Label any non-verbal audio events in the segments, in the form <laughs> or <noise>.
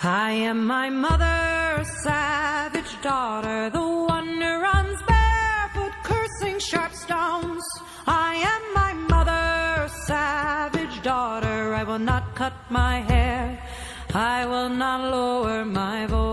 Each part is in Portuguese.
I am my mother's savage daughter, the one who runs barefoot, cursing sharp stones. I am my mother's savage daughter. I will not cut my hair. I will not lower my voice.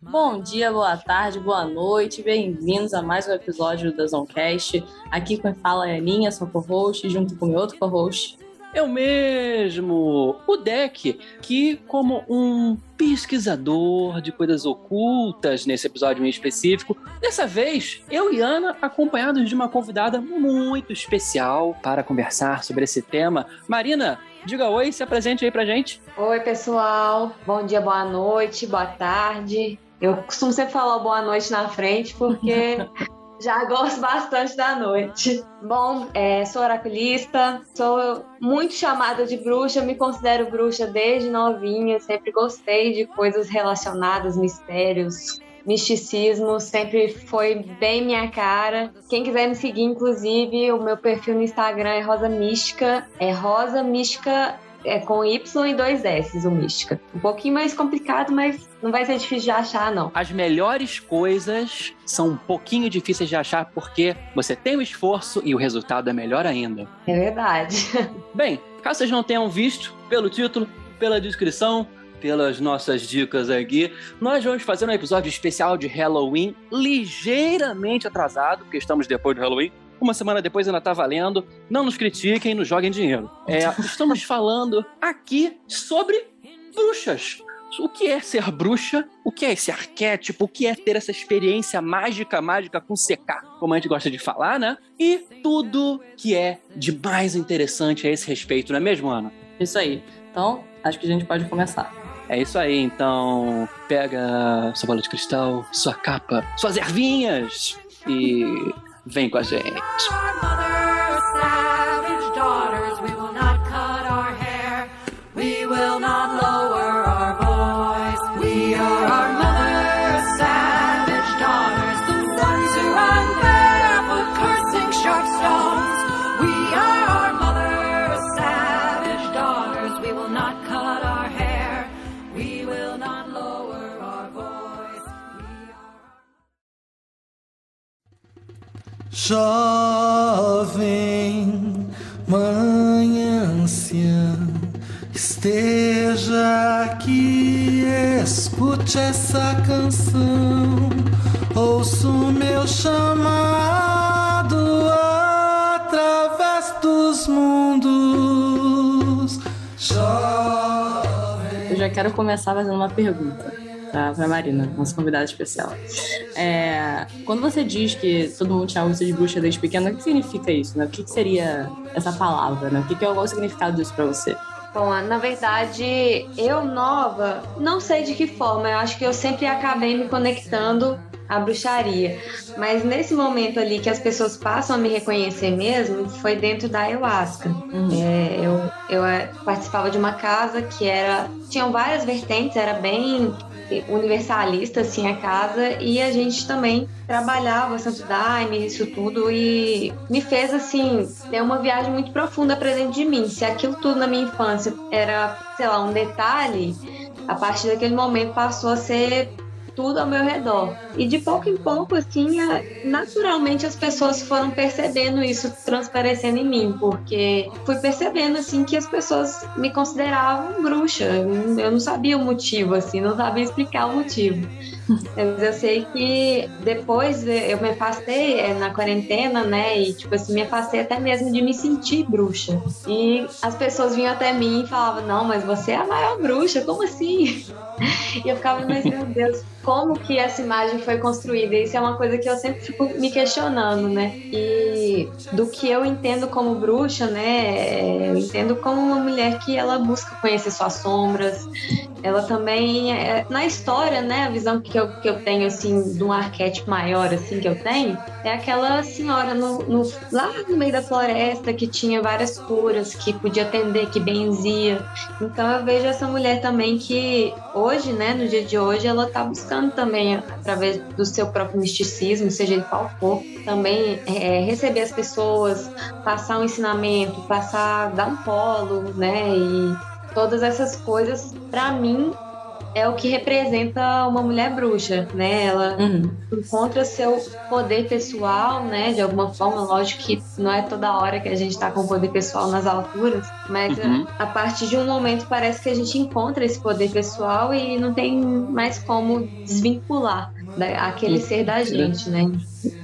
Bom dia, boa tarde, boa noite, bem-vindos a mais um episódio da Zoncast. Aqui quem fala é a Aninha, sua co-host, junto com meu outro co-host, Eu mesmo! O Deck, que, como um pesquisador de coisas ocultas nesse episódio em específico, dessa vez, eu e Ana, acompanhados de uma convidada muito especial para conversar sobre esse tema. Marina, diga oi, se apresente aí pra gente. Oi, pessoal. Bom dia, boa noite, boa tarde. Eu costumo sempre falar boa noite na frente porque <laughs> já gosto bastante da noite. Bom, é, sou oraculista, sou muito chamada de bruxa, me considero bruxa desde novinha, sempre gostei de coisas relacionadas, mistérios, misticismo, sempre foi bem minha cara. Quem quiser me seguir, inclusive, o meu perfil no Instagram é Rosa Mística, é Rosa Mística é com Y e dois S, o Mística. Um pouquinho mais complicado, mas não vai ser difícil de achar, não. As melhores coisas são um pouquinho difíceis de achar porque você tem o esforço e o resultado é melhor ainda. É verdade. <laughs> Bem, caso vocês não tenham visto, pelo título, pela descrição, pelas nossas dicas aqui, nós vamos fazer um episódio especial de Halloween, ligeiramente atrasado, porque estamos depois do Halloween. Uma semana depois ainda tá valendo. Não nos critiquem, nos joguem dinheiro. É, estamos falando aqui sobre bruxas. O que é ser bruxa? O que é esse arquétipo? O que é ter essa experiência mágica, mágica com secar, como a gente gosta de falar, né? E tudo que é de mais interessante a esse respeito, não é mesmo, Ana? Isso aí. Então, acho que a gente pode começar. É isso aí, então pega sua bola de cristal, sua capa, suas ervinhas e vem com a gente. Jovem mãe anciã, esteja aqui, escute essa canção, ouço meu chamado através dos mundos. Jovem. Eu já quero começar fazendo uma pergunta pra, pra Marina, nossa convidada especial. É, quando você diz que todo mundo chama você de bruxa desde pequena, o que significa isso? Né? O que, que seria essa palavra? Né? O que, que é o significado disso pra você? Bom, na verdade, eu nova, não sei de que forma, eu acho que eu sempre acabei me conectando à bruxaria. Mas nesse momento ali que as pessoas passam a me reconhecer mesmo, foi dentro da ayahuasca. É, eu eu é, participava de uma casa que era. Tinham várias vertentes, era bem universalista assim a casa e a gente também trabalhava Santo Daime, isso tudo e me fez assim ter uma viagem muito profunda para dentro de mim. Se aquilo tudo na minha infância era, sei lá, um detalhe, a partir daquele momento passou a ser tudo ao meu redor. E de pouco em pouco, assim, naturalmente as pessoas foram percebendo isso transparecendo em mim, porque fui percebendo, assim, que as pessoas me consideravam bruxa. Eu eu não sabia o motivo, assim, não sabia explicar o motivo. <laughs> Mas eu sei que depois eu me afastei é, na quarentena, né? E, tipo assim, me afastei até mesmo de me sentir bruxa. E as pessoas vinham até mim e falavam: Não, mas você é a maior bruxa, como assim? <laughs> E eu ficava, mas meu Deus, como que essa imagem foi construída? Isso é uma coisa que eu sempre fico me questionando, né? E do que eu entendo como bruxa, né? Eu entendo como uma mulher que ela busca conhecer suas sombras. Ela também, é, na história, né? A visão que eu, que eu tenho, assim, de um arquétipo maior, assim, que eu tenho, é aquela senhora no, no- lá no meio da floresta que tinha várias curas, que podia atender, que benzia. Então eu vejo essa mulher também que hoje, né, no dia de hoje, ela tá buscando também, através do seu próprio misticismo, seja ele qual for, também é, receber as pessoas, passar um ensinamento, passar, dar um polo, né, e todas essas coisas, para mim, é o que representa uma mulher bruxa, né? Ela Uhum. encontra seu poder pessoal, né? De alguma forma, lógico que não é toda hora que a gente tá com poder pessoal nas alturas, mas Uhum. a, a partir de um momento parece que a gente encontra esse poder pessoal e não tem mais como desvincular da- aquele ser da gente, né?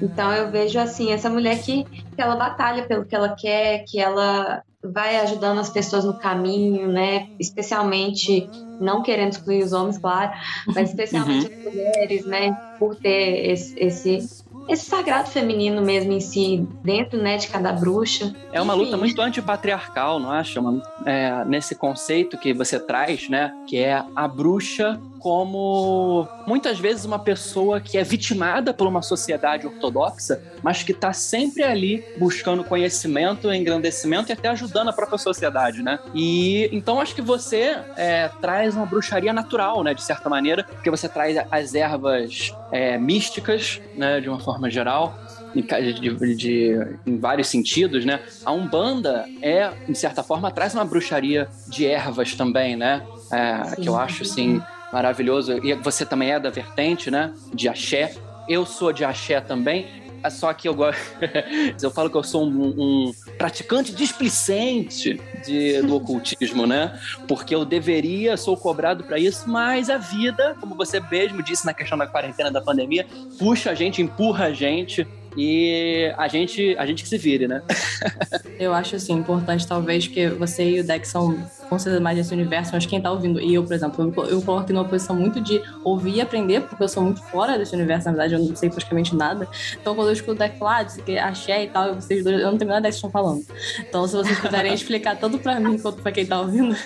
Então eu vejo assim, essa mulher que, que ela batalha pelo que ela quer, que ela vai ajudando as pessoas no caminho, né? Especialmente, não querendo excluir os homens, claro, mas especialmente as mulheres, né? Por ter esse, esse, esse sagrado feminino mesmo em si, dentro, né, de cada bruxa. É uma Enfim. luta muito antipatriarcal, não acha? É, nesse conceito que você traz, né? Que é a bruxa como muitas vezes uma pessoa que é vitimada por uma sociedade ortodoxa, mas que está sempre ali buscando conhecimento, engrandecimento e até ajudando a própria sociedade, né? E então acho que você é, traz uma bruxaria natural, né? De certa maneira, porque você traz as ervas é, místicas, né? De uma forma geral em, ca- de, de- em vários sentidos, né? A Umbanda é, de certa forma, traz uma bruxaria de ervas também, né? É, que eu acho, assim, maravilhoso. E você também é da vertente, né? De axé. Eu sou de axé também. Só que eu gosto. <laughs> eu falo que eu sou um, um praticante displicente de, do ocultismo, né? Porque eu deveria, sou cobrado para isso, mas a vida, como você mesmo disse na questão da quarentena da pandemia, puxa a gente, empurra a gente e a gente, a gente que se vire, né? <laughs> Eu acho assim importante, talvez, que você e o Dex são certeza mais desse universo, mas quem tá ouvindo, e eu, por exemplo, eu, eu coloco numa posição muito de ouvir e aprender, porque eu sou muito fora desse universo, na verdade, eu não sei praticamente nada. Então, quando eu escuto o Dex falar, diz que axé e tal, e vocês dois, eu não tenho nada ideia que estão falando. Então, se vocês puderem <laughs> explicar tanto pra mim quanto pra quem tá ouvindo.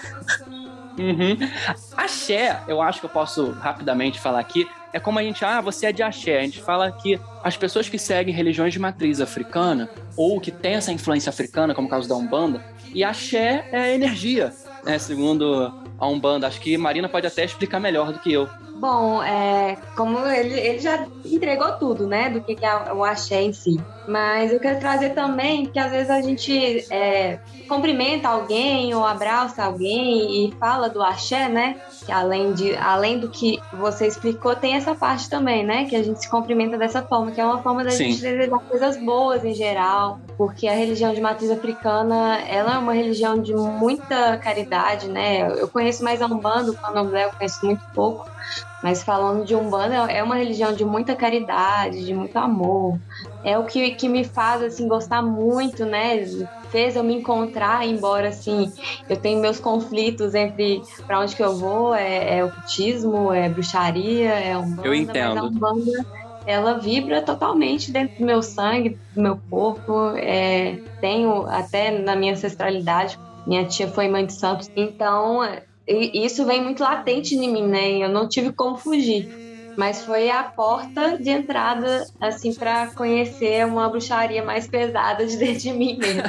Uhum. Axé, eu acho que eu posso rapidamente falar aqui, é como a gente, ah, você é de axé. A gente fala que as pessoas que seguem religiões de matriz africana, ou que têm essa influência africana, como o caso da Umbanda, e axé é energia, né, segundo a Umbanda. Acho que Marina pode até explicar melhor do que eu. Bom, é, como ele, ele já entregou tudo, né, do que, que é o axé em si. Mas eu quero trazer também que às vezes a gente é, cumprimenta alguém ou abraça alguém e fala do axé, né? Que além, de, além do que você explicou, tem essa parte também, né? Que a gente se cumprimenta dessa forma, que é uma forma da Sim. gente desejar coisas boas em geral, porque a religião de matriz africana, ela é uma religião de muita caridade, né? Eu conheço mais a Umbanda, o Candomblé eu conheço muito pouco, mas falando de Umbanda, é uma religião de muita caridade, de muito amor. É o que, que me faz, assim, gostar muito, né? Fez eu me encontrar, embora, assim, eu tenho meus conflitos entre para onde que eu vou, é, é ocultismo, é bruxaria, é Umbanda. Eu entendo. Mas a Umbanda, ela vibra totalmente dentro do meu sangue, do meu corpo. É, tenho até na minha ancestralidade, minha tia foi mãe de santos, então e isso vem muito latente em mim, né? Eu não tive como fugir. Mas foi a porta de entrada, assim, para conhecer uma bruxaria mais pesada de dentro de mim mesmo.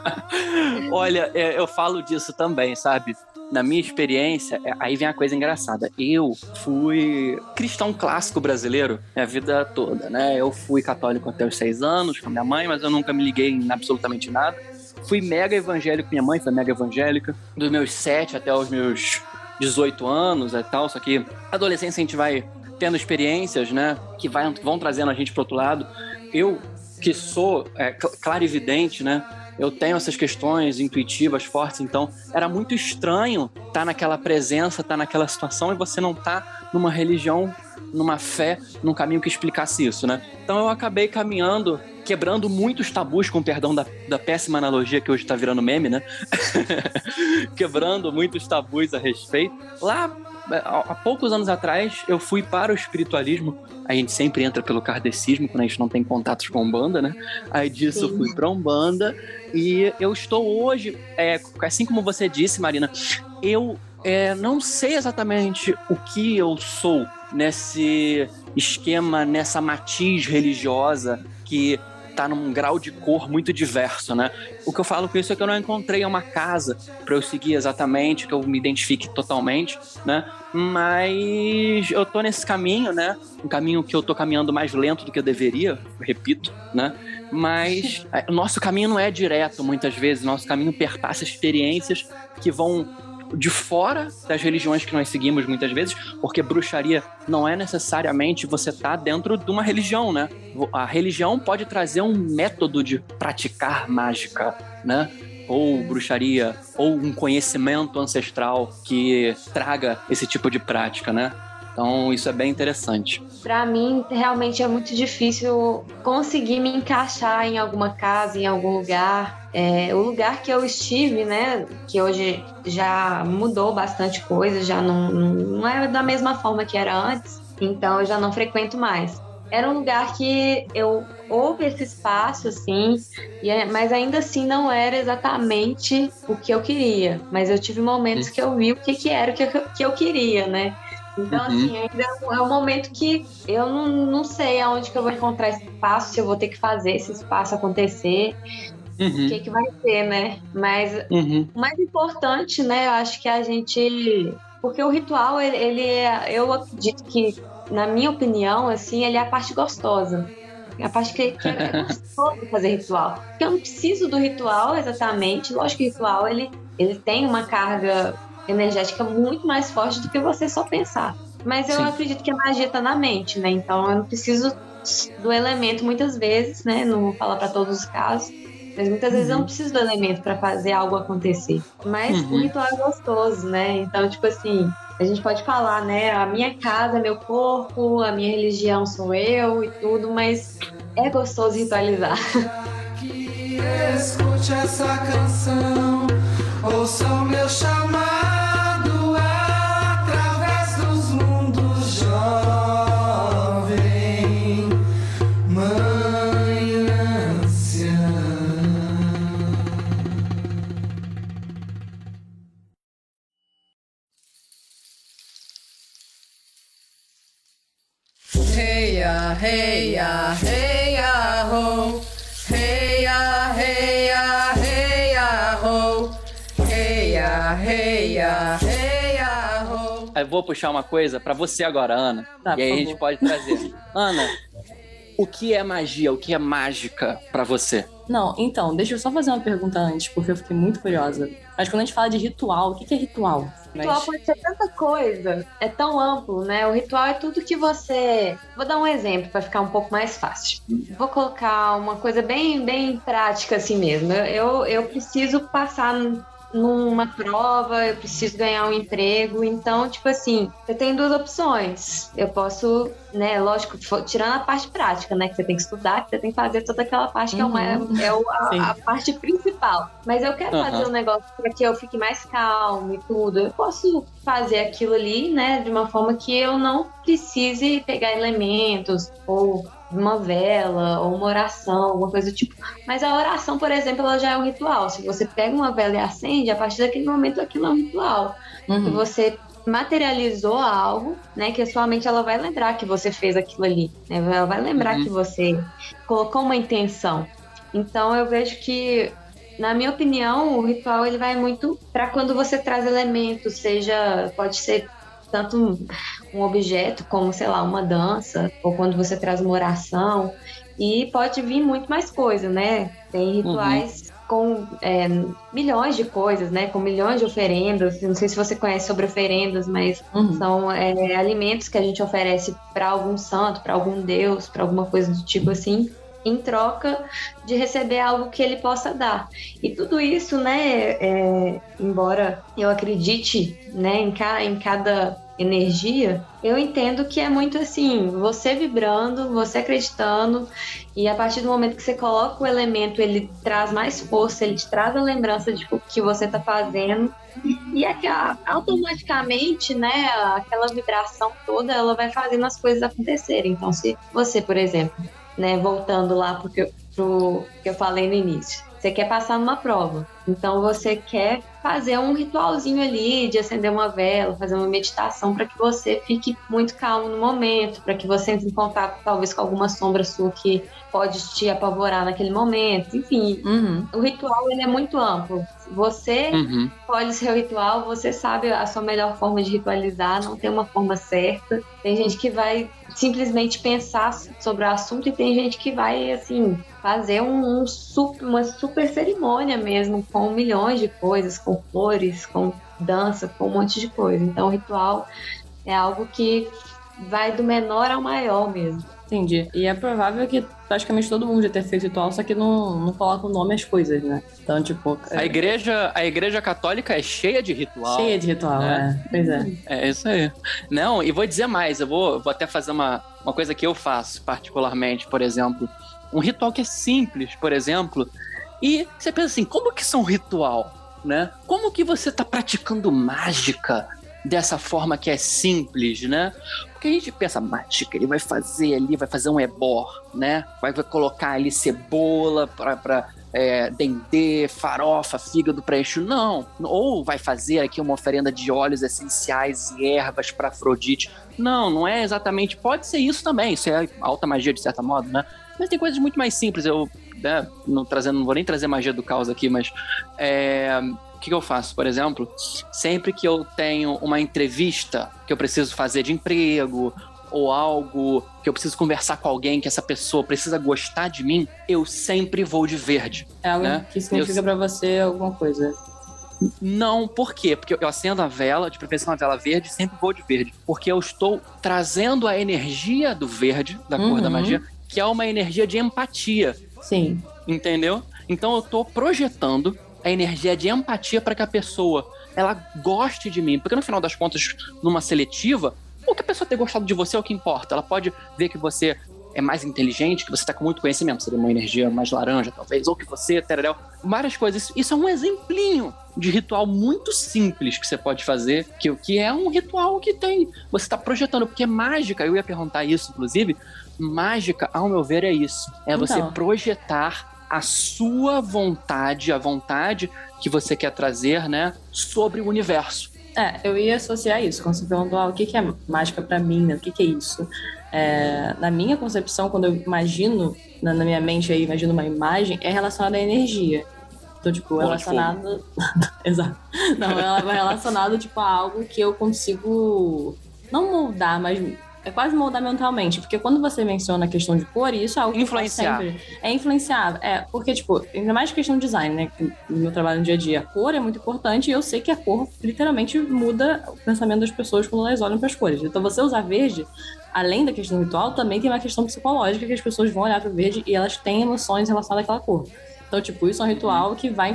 <laughs> Olha, é, eu falo disso também, sabe? Na minha experiência, é, aí vem a coisa engraçada. Eu fui cristão clássico brasileiro minha vida toda, né? Eu fui católico até os seis anos com a minha mãe, mas eu nunca me liguei em absolutamente nada. Fui mega evangélico, minha mãe foi mega evangélica, dos meus sete até os meus 18 anos e tal, só que adolescência a gente vai tendo experiências, né, que vai, vão trazendo a gente pro outro lado. Eu, que sou é, cl- clarividente, né, eu tenho essas questões intuitivas fortes, então era muito estranho estar naquela presença, estar naquela situação e você não estar numa religião, numa fé, num caminho que explicasse isso, né? Então eu acabei caminhando, quebrando muitos tabus, com perdão da, da péssima analogia que hoje está virando meme, né? <laughs> quebrando muitos tabus a respeito. Lá, há poucos anos atrás, eu fui para o espiritualismo. A gente sempre entra pelo kardecismo quando a gente não tem contatos com Umbanda, né? Aí disso eu Sim. fui para Umbanda e eu estou hoje, é, assim como você disse, Marina, eu é, não sei exatamente o que eu sou nesse esquema, nessa matiz religiosa que tá num grau de cor muito diverso, né? O que eu falo com isso é que eu não encontrei uma casa para eu seguir exatamente, que eu me identifique totalmente, né? Mas eu tô nesse caminho, né? Um caminho que eu tô caminhando mais lento do que eu deveria, repito, né? Mas <laughs> é, o nosso caminho não é direto muitas vezes, nosso caminho perpassa experiências que vão de fora das religiões que nós seguimos muitas vezes, porque bruxaria não é necessariamente você tá dentro de uma religião, né? A religião pode trazer um método de praticar mágica, né? ou bruxaria, ou um conhecimento ancestral que traga esse tipo de prática, né? Então, isso é bem interessante. Para mim, realmente é muito difícil conseguir me encaixar em alguma casa, em algum lugar. É, o lugar que eu estive, né, que hoje já mudou bastante coisa, já não, não, é da mesma forma que era antes, então eu já não frequento mais era um lugar que eu houve esse espaço, assim, é, mas ainda assim não era exatamente o que eu queria. Mas eu tive momentos que eu vi o que, que era o que, que eu queria, né? Então, uhum. assim, ainda é um momento que eu não, não sei aonde que eu vou encontrar esse espaço, se eu vou ter que fazer esse espaço acontecer. Uhum. O que, que vai ser, né? Mas uhum. o mais importante, né, eu acho que a gente. Porque o ritual, ele, ele é. Eu acredito que na minha opinião, assim, ele é a parte gostosa. É a parte que, que é gostoso fazer ritual. Porque eu não preciso do ritual exatamente. Lógico que o ritual ele, ele tem uma carga energética muito mais forte do que você só pensar. Mas eu Sim. acredito que a magia está na mente, né? Então eu não preciso do elemento muitas vezes, né? Não vou falar para todos os casos. Mas muitas vezes eu não uhum. preciso do elemento para fazer algo acontecer. Mas uhum. o ritual é gostoso, né? Então, tipo assim, a gente pode falar, né? A minha casa é meu corpo, a minha religião sou eu e tudo, mas é gostoso ritualizar. Que escute essa canção, ouça o meu chamado. Hey. Eu vou puxar uma coisa para você agora, Ana. Tá, e aí a gente pode trazer. Ana, o que é magia? O que é mágica para você? Não, então, deixa eu só fazer uma pergunta antes, porque eu fiquei muito curiosa. Mas quando a gente fala de ritual, o que é ritual? Ritual Mas... pode ser tanta coisa, é tão amplo, né? O ritual é tudo que você. Vou dar um exemplo para ficar um pouco mais fácil. Vou colocar uma coisa bem, bem prática assim mesmo. Eu, eu preciso passar numa prova, eu preciso ganhar um emprego. Então, tipo assim, eu tenho duas opções. Eu posso, né, lógico, tirando a parte prática, né, que você tem que estudar, que você tem que fazer toda aquela parte uhum. que é, uma, é o, a, a, parte principal. Mas eu quero uhum. fazer um negócio para que eu fique mais calmo e tudo. Eu posso fazer aquilo ali, né, de uma forma que eu não precise pegar elementos ou uma vela ou uma oração, alguma coisa do tipo. Mas a oração, por exemplo, ela já é um ritual. Se você pega uma vela e acende, a partir daquele momento aquilo é um ritual. Uhum. você materializou algo, né? Que a sua mente ela vai lembrar que você fez aquilo ali, né? Ela vai lembrar uhum. que você colocou uma intenção. Então eu vejo que na minha opinião, o ritual ele vai muito para quando você traz elementos, seja pode ser tanto um objeto como, sei lá, uma dança, ou quando você traz uma oração, e pode vir muito mais coisa, né? Tem rituais uhum. com é, milhões de coisas, né? Com milhões de oferendas. Não sei se você conhece sobre oferendas, mas uhum. são é, alimentos que a gente oferece para algum santo, para algum deus, para alguma coisa do tipo assim em troca de receber algo que ele possa dar. E tudo isso, né, é, embora eu acredite né, em, ca, em cada energia, eu entendo que é muito assim, você vibrando, você acreditando, e a partir do momento que você coloca o elemento, ele traz mais força, ele te traz a lembrança de o que você está fazendo, e é automaticamente, né, aquela vibração toda, ela vai fazendo as coisas acontecerem. Então, se você, por exemplo, né, voltando lá porque pro que eu falei no início, você quer passar numa prova. Então você quer fazer um ritualzinho ali de acender uma vela, fazer uma meditação para que você fique muito calmo no momento, para que você entre em contato talvez com alguma sombra sua que pode te apavorar naquele momento. Enfim, uhum. o ritual ele é muito amplo. Você uhum. pode ser o ritual, você sabe a sua melhor forma de ritualizar, não tem uma forma certa. Tem gente que vai simplesmente pensar sobre o assunto e tem gente que vai assim fazer um, um super, uma super cerimônia mesmo com milhões de coisas, com flores, com dança, com um monte de coisa. Então, o ritual é algo que vai do menor ao maior mesmo. Entendi. E é provável que praticamente todo mundo já tenha feito ritual, só que não, não coloca o nome às coisas, né? Então, tipo. A é igreja, a igreja católica é cheia de ritual. cheia de ritual, né? é. Pois é. É isso aí. Não, e vou dizer mais, eu vou, vou até fazer uma, uma coisa que eu faço particularmente, por exemplo. Um ritual que é simples, por exemplo. E você pensa assim, como que isso é um ritual? Né? Como que você está praticando mágica dessa forma que é simples, né? Porque a gente pensa, mágica, ele vai fazer ali, vai fazer um ebor, né? Vai, vai colocar ali cebola para é, dendê, farofa, fígado para eixo. Não. Ou vai fazer aqui uma oferenda de óleos essenciais e ervas para Afrodite. Não, não é exatamente. Pode ser isso também. Isso é alta magia, de certa modo, né? Mas tem coisas muito mais simples. Eu né, não, trazendo, não vou nem trazer magia do caos aqui, mas é, o que, que eu faço? Por exemplo, sempre que eu tenho uma entrevista que eu preciso fazer de emprego ou algo que eu preciso conversar com alguém que essa pessoa precisa gostar de mim, eu sempre vou de verde. É algo né? que significa Eu- pra você alguma coisa. Não, por quê? Porque eu acendo a vela, de preferência uma vela verde, sempre vou de verde. Porque eu estou trazendo a energia do verde, da cor da Uhum. magia, que é uma energia de empatia. Sim. Entendeu? Então eu tô projetando a energia de empatia para que a pessoa ela goste de mim, porque no final das contas, numa seletiva, o que a pessoa ter gostado de você é o que importa. Ela pode ver que você é mais inteligente, que você tá com muito conhecimento, seria uma energia mais laranja, talvez, ou que você, tereréu, várias coisas. Isso é um exemplinho de ritual muito simples que você pode fazer, que, que é um ritual que tem. Você tá projetando, porque mágica, eu ia perguntar isso, inclusive, mágica, ao meu ver, é isso. É você Então. projetar a sua vontade, a vontade que você quer trazer, né, sobre o universo. É, eu ia associar isso. Quando você perguntou ah, o que que é mágica pra mim, né? O que que é isso? É, na minha concepção, quando eu imagino, na, minha mente aí, imagino uma imagem, é relacionada à energia. Então, tipo, de relacionado. <laughs> Exato. Não, é <laughs> relacionado, tipo, a algo que eu consigo não moldar, mas é quase moldar mentalmente. Porque quando você menciona a questão de cor, isso é algo que faço Influenciar. sempre. É influenciar. É, porque, tipo, ainda mais questão de design, né? que No meu trabalho no dia a dia, a cor é muito importante e eu sei que a cor literalmente muda o pensamento das pessoas quando elas olham para as cores. Então, você usar verde, além da questão ritual, também tem uma questão psicológica que as pessoas vão olhar para o verde e elas têm emoções relacionadas àquela cor. Então, tipo, isso é um ritual que vai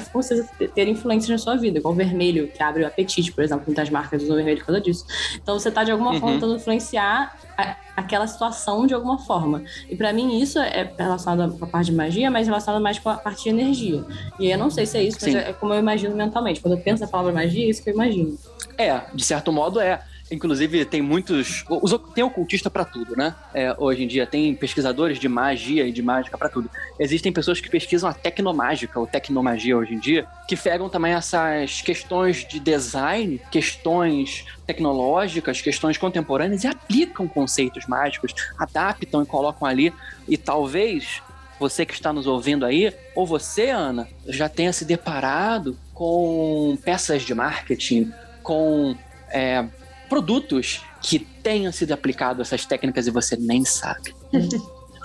ter influência na sua vida, igual o vermelho, que abre o apetite, por exemplo, muitas marcas usam vermelho por causa disso. Então, você tá de alguma Uhum. forma tentando influenciar a- aquela situação de alguma forma. E pra mim, isso é relacionado com a parte de magia, mas relacionado mais com a parte de energia. E aí, eu não sei se é isso, mas Sim. é como eu imagino mentalmente. Quando eu penso na palavra magia, é isso que eu imagino. É, de certo modo é. Inclusive, tem muitos. os- Tem ocultista pra tudo, né? É, hoje em dia, tem pesquisadores de magia e de mágica pra tudo. Existem pessoas que pesquisam a tecnomágica ou tecnomagia hoje em dia, que pegam também essas questões de design, questões tecnológicas, questões contemporâneas e aplicam conceitos mágicos, adaptam e colocam ali. E talvez você que está nos ouvindo aí, ou você, Ana, já tenha se deparado com peças de marketing, com é, produtos que tenham sido aplicados essas técnicas e você nem sabe. <laughs>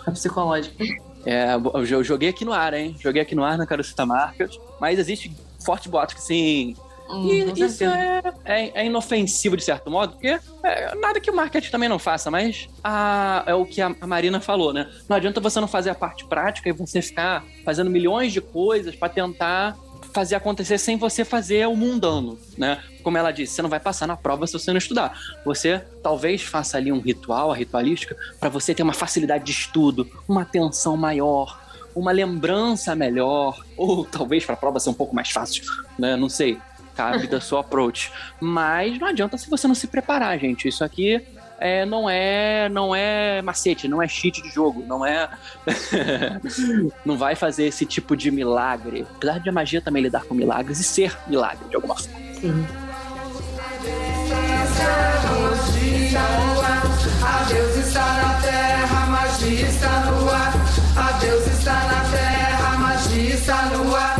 A psicológica. É, eu jo- joguei aqui no ar, hein? Joguei aqui no ar, não quero citar marcas, mas existe forte boato que sim. Hum, E isso é, é, é inofensivo de certo modo, porque é, nada que o marketing também não faça, mas a- é o que a, a Marina falou, né? Não adianta você não fazer a parte prática e você ficar fazendo milhões de coisas para tentar fazer acontecer sem você fazer o mundano, né? Como ela disse, você não vai passar na prova se você não estudar. Você talvez faça ali um ritual, a ritualística, para você ter uma facilidade de estudo, uma atenção maior, uma lembrança melhor, ou talvez para a prova ser um pouco mais fácil, né? Não sei cabe da sua approach. Mas não adianta se você não se preparar, gente. Isso aqui é, não é não é macete, não é cheat de jogo, não é <laughs> não vai fazer esse tipo de milagre. Apesar de a magia também lidar com milagres e ser milagre de alguma forma. Sim. A Deus está na terra, magia está no ar. A Deus está na terra, magia está no ar.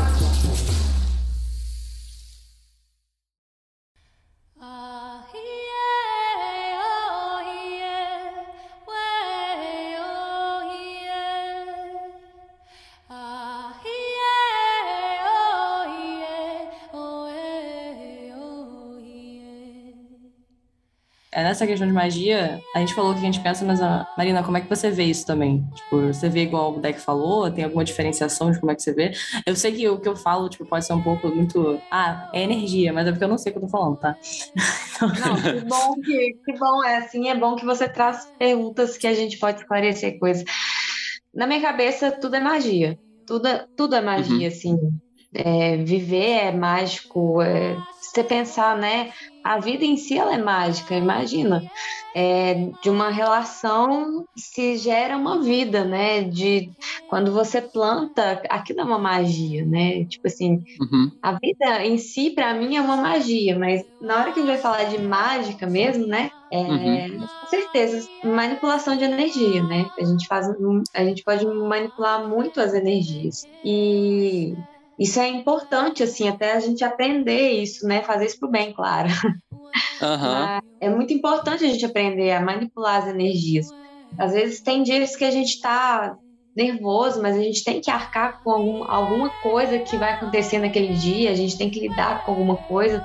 Nessa questão de magia, a gente falou o que a gente pensa, mas, a... Marina, como é que você vê isso também? Tipo, você vê igual o deck falou? Tem alguma diferenciação de como é que você vê? Eu sei que o que eu falo, tipo, pode ser um pouco muito. Ah, é energia, mas é porque eu não sei o que eu tô falando, tá? <laughs> Não, que bom que, que bom é assim, é bom que você traz perguntas que a gente pode esclarecer coisas. Na minha cabeça, tudo é magia. Tudo, é- tudo é magia, assim. É, viver é mágico. É, se você pensar, né? A vida em si ela é mágica, imagina. É, de uma relação se gera uma vida, né? De quando você planta, aquilo é uma magia, né? Tipo assim, Uhum. a vida em si, pra mim, é uma magia, mas na hora que a gente vai falar de mágica mesmo, né? É, Uhum. Com certeza, manipulação de energia, né? A gente faz, a gente pode manipular muito as energias. E isso é importante, assim, até a gente aprender isso, né? Fazer isso pro bem, claro. <laughs> Mas é muito importante a gente aprender a manipular as energias. Às vezes tem dias que a gente está nervoso, mas a gente tem que arcar com algum, alguma coisa que vai acontecer naquele dia, a gente tem que lidar com alguma coisa.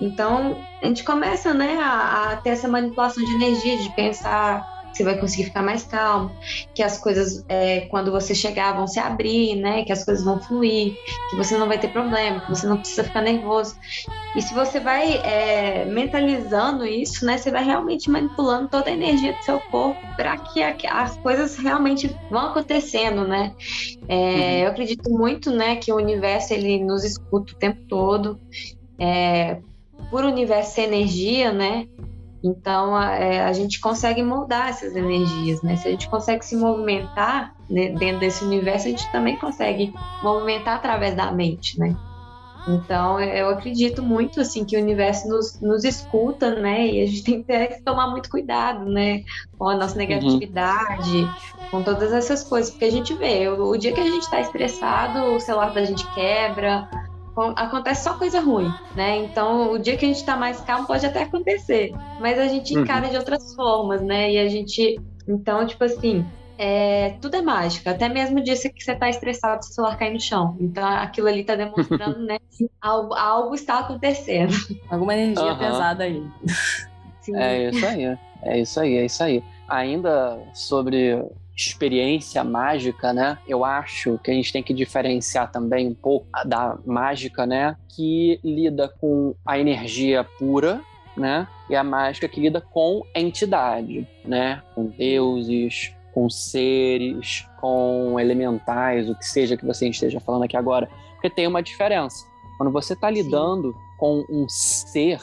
Então, a gente começa né, a, a ter essa manipulação de energia, de pensar você vai conseguir ficar mais calmo, que as coisas, é, quando você chegar, vão se abrir, né? Que as coisas vão fluir, que você não vai ter problema, que você não precisa ficar nervoso. E se você vai é, mentalizando isso, né? Você vai realmente manipulando toda a energia do seu corpo para que as coisas realmente vão acontecendo, né? É, Eu acredito muito, né, que o universo ele nos escuta o tempo todo. É, por universo ser energia, né? Então a, é, a gente consegue moldar essas energias, né? Se a gente consegue se movimentar né, dentro desse universo, a gente também consegue movimentar através da mente, né? Então eu acredito muito assim que o universo nos, nos escuta, né? E a gente tem que ter- tomar muito cuidado, né? Com a nossa negatividade, com todas essas coisas, porque a gente vê, o, o dia que a gente está estressado, o celular da gente quebra, acontece só coisa ruim, né? Então, o dia que a gente tá mais calmo pode até acontecer, mas a gente Uhum. encara de outras formas, né? E a gente, então, tipo assim, é, tudo é mágica, até mesmo o dia que você tá estressado, seu celular cai no chão. Então, aquilo ali tá demonstrando, <laughs> né, que algo, algo está acontecendo. Alguma energia Aham. pesada aí. Sim. É isso aí, é isso aí, é isso aí. Ainda sobre experiência mágica, né? Eu acho que a gente tem que diferenciar também um pouco da mágica, né? Que lida com a energia pura, né? E a mágica que lida com entidade, né? Com deuses, com seres, com elementais, o que seja que você esteja falando aqui agora. Porque tem uma diferença. Quando você está Sim. lidando com um ser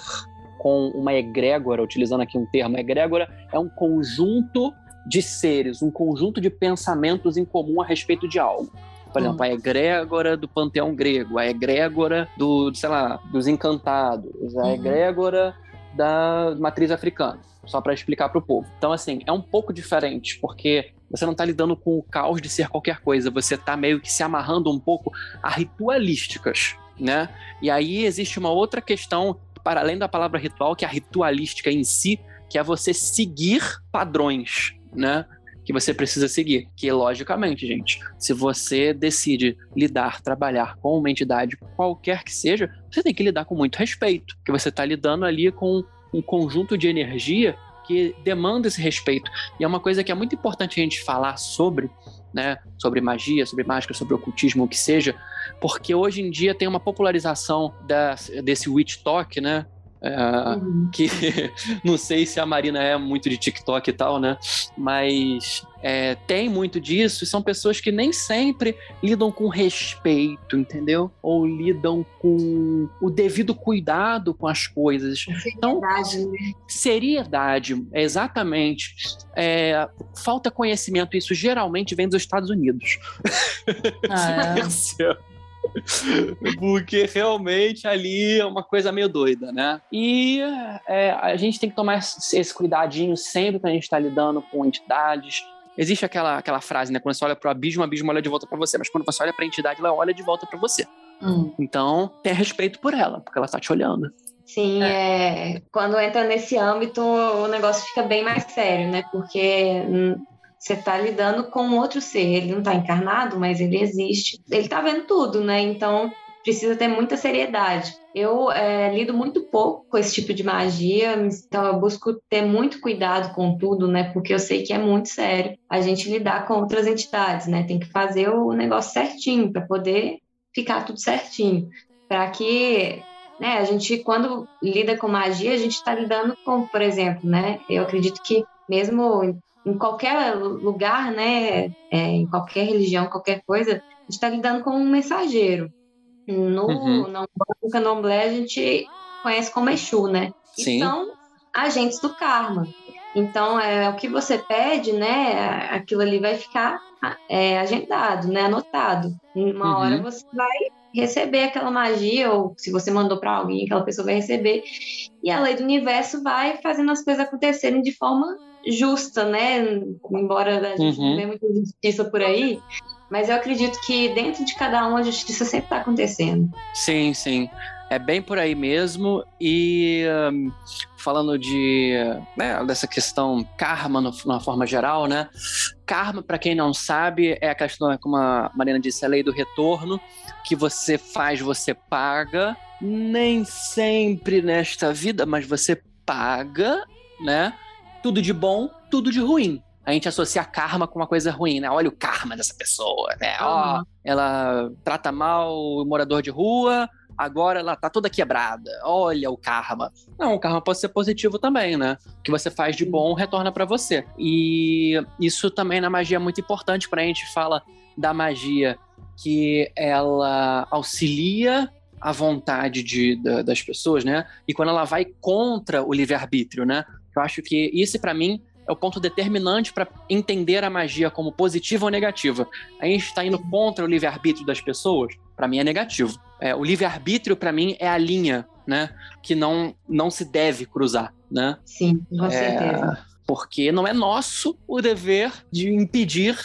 com uma egrégora, utilizando aqui um termo, egrégora é um conjunto de seres, um conjunto de pensamentos em comum a respeito de algo. Por Hum. exemplo, a egrégora do panteão grego, a egrégora do, sei lá, dos encantados, a Uhum. egrégora da matriz africana, só para explicar para o povo. Então, assim, é um pouco diferente, porque você não está lidando com o caos de ser qualquer coisa, você está meio que se amarrando um pouco a ritualísticas, né? E aí existe uma outra questão para além da palavra ritual, que é a ritualística em si, que é você seguir padrões, né? Que você precisa seguir. Que, logicamente, gente, se você decide lidar, trabalhar com uma entidade, qualquer que seja, você tem que lidar com muito respeito. Que você está lidando ali com um conjunto de energia que demanda esse respeito. E é uma coisa que é muito importante a gente falar sobre, né? Sobre magia, sobre mágica, sobre ocultismo, o que seja, porque hoje em dia tem uma popularização da, desse witch talk, né? É, Uhum. que <laughs> não sei se a Marina é muito de TikTok e tal, né? Mas é, tem muito disso e são pessoas que nem sempre lidam com respeito, entendeu? Ou lidam com o devido cuidado com as coisas. Então, Verdade, né? seriedade, exatamente. É, falta conhecimento, isso geralmente vem dos Estados Unidos. Ah, é. <laughs> Porque realmente ali é uma coisa meio doida, né? E é, a gente tem que tomar esse cuidadinho sempre que a gente está lidando com entidades. Existe aquela, aquela frase, né? Quando você olha pro abismo, o abismo olha de volta para você. Mas quando você olha pra entidade, ela olha de volta para você. Hum. Então, tenha respeito por ela, porque ela tá te olhando. Sim, é, quando entra nesse âmbito, o negócio fica bem mais sério, né? Porque hum, você está lidando com outro ser. Ele não está encarnado, mas ele existe. Ele está vendo tudo, né? Então precisa ter muita seriedade. Eu é, lido muito pouco com esse tipo de magia, então eu busco ter muito cuidado com tudo, né? Porque eu sei que é muito sério a gente lidar com outras entidades, né? Tem que fazer o negócio certinho para poder ficar tudo certinho, para que né, a gente quando lida com magia, a gente está lidando com, por exemplo, né? Eu acredito que mesmo em qualquer lugar, né, é, em qualquer religião, qualquer coisa, a gente está lidando com um mensageiro. No, uhum. no candomblé a gente conhece como Exu, né? Sim. são agentes do karma. Então, é o que você pede, né? Aquilo ali vai ficar é, agendado, né? Anotado. Uma uhum. hora você vai receber aquela magia, ou se você mandou para alguém, aquela pessoa vai receber. E a lei do universo vai fazendo as coisas acontecerem de forma justa, né? Embora a gente uhum. não vê muita justiça por aí, mas eu acredito que dentro de cada um a justiça sempre está acontecendo. Sim, sim. É bem por aí mesmo. E um, falando de né, dessa questão karma no, numa forma geral, né? Karma, para quem não sabe, é a questão, como a Marina disse, a lei do retorno, que você faz, você paga. Nem sempre nesta vida, mas você paga, né? Tudo de bom, tudo de ruim. A gente associa karma com uma coisa ruim, né? Olha o karma dessa pessoa, né? Ó, uhum. ela trata mal o morador de rua, agora ela tá toda quebrada. Olha o karma. Não, o karma pode ser positivo também, né? O que você faz de bom retorna para você. E isso também na magia é muito importante para a gente fala da magia que ela auxilia a vontade de, da, das pessoas, né? E quando ela vai contra o livre-arbítrio, né? Eu acho que isso, para mim, é o ponto determinante para entender a magia como positiva ou negativa. A gente está indo contra o livre-arbítrio das pessoas, para mim é negativo. É, o livre-arbítrio, para mim, é a linha né, que não, não se deve cruzar. Né? Sim, com é, certeza. Porque não é nosso o dever de impedir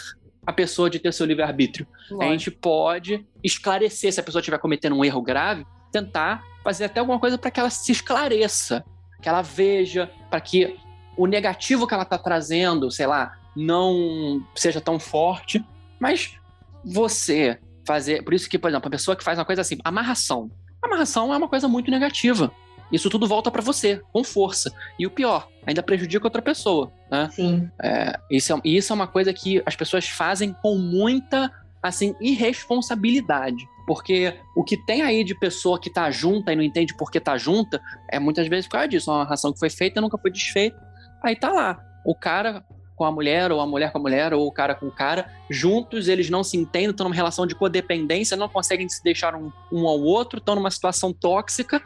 a pessoa de ter seu livre-arbítrio. A gente pode esclarecer, se a pessoa estiver cometendo um erro grave, tentar fazer até alguma coisa para que ela se esclareça que ela veja, para que o negativo que ela está trazendo, sei lá, não seja tão forte. Mas você fazer. Por isso que, por exemplo, a pessoa que faz uma coisa assim, amarração. Amarração é uma coisa muito negativa. Isso tudo volta para você, com força. E o pior, ainda prejudica outra pessoa. Né? Sim. É, isso, é, isso é uma coisa que as pessoas fazem com muita assim, irresponsabilidade. Porque o que tem aí de pessoa que tá junta e não entende por que tá junta, é muitas vezes por causa disso. Uma ração que foi feita nunca foi desfeita. Aí tá lá. O cara com a mulher, ou a mulher com a mulher, ou o cara com o cara, juntos eles não se entendem, estão numa relação de codependência, não conseguem se deixar um, um ao outro, estão numa situação tóxica.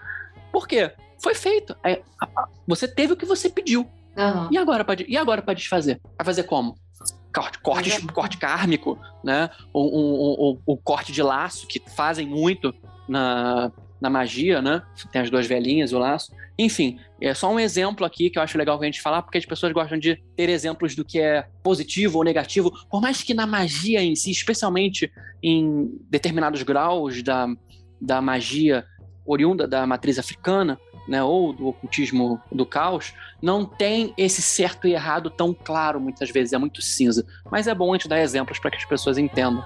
Por quê? Foi feito. É, você teve o que você pediu. Uhum. E agora para e agora para desfazer? Vai fazer como? Corte, corte, corte kármico, né? O, o, o, o, corte de laço, que fazem muito na, na magia, né? Tem as duas velhinhas e o laço. Enfim, é só um exemplo aqui que eu acho legal a gente falar, porque as pessoas gostam de ter exemplos do que é positivo ou negativo, por mais que na magia em si, especialmente em determinados graus da, da magia oriunda da matriz africana, né, ou do ocultismo do caos, não tem esse certo e errado tão claro muitas vezes, é muito cinza. Mas é bom a gente dar exemplos para que as pessoas entendam.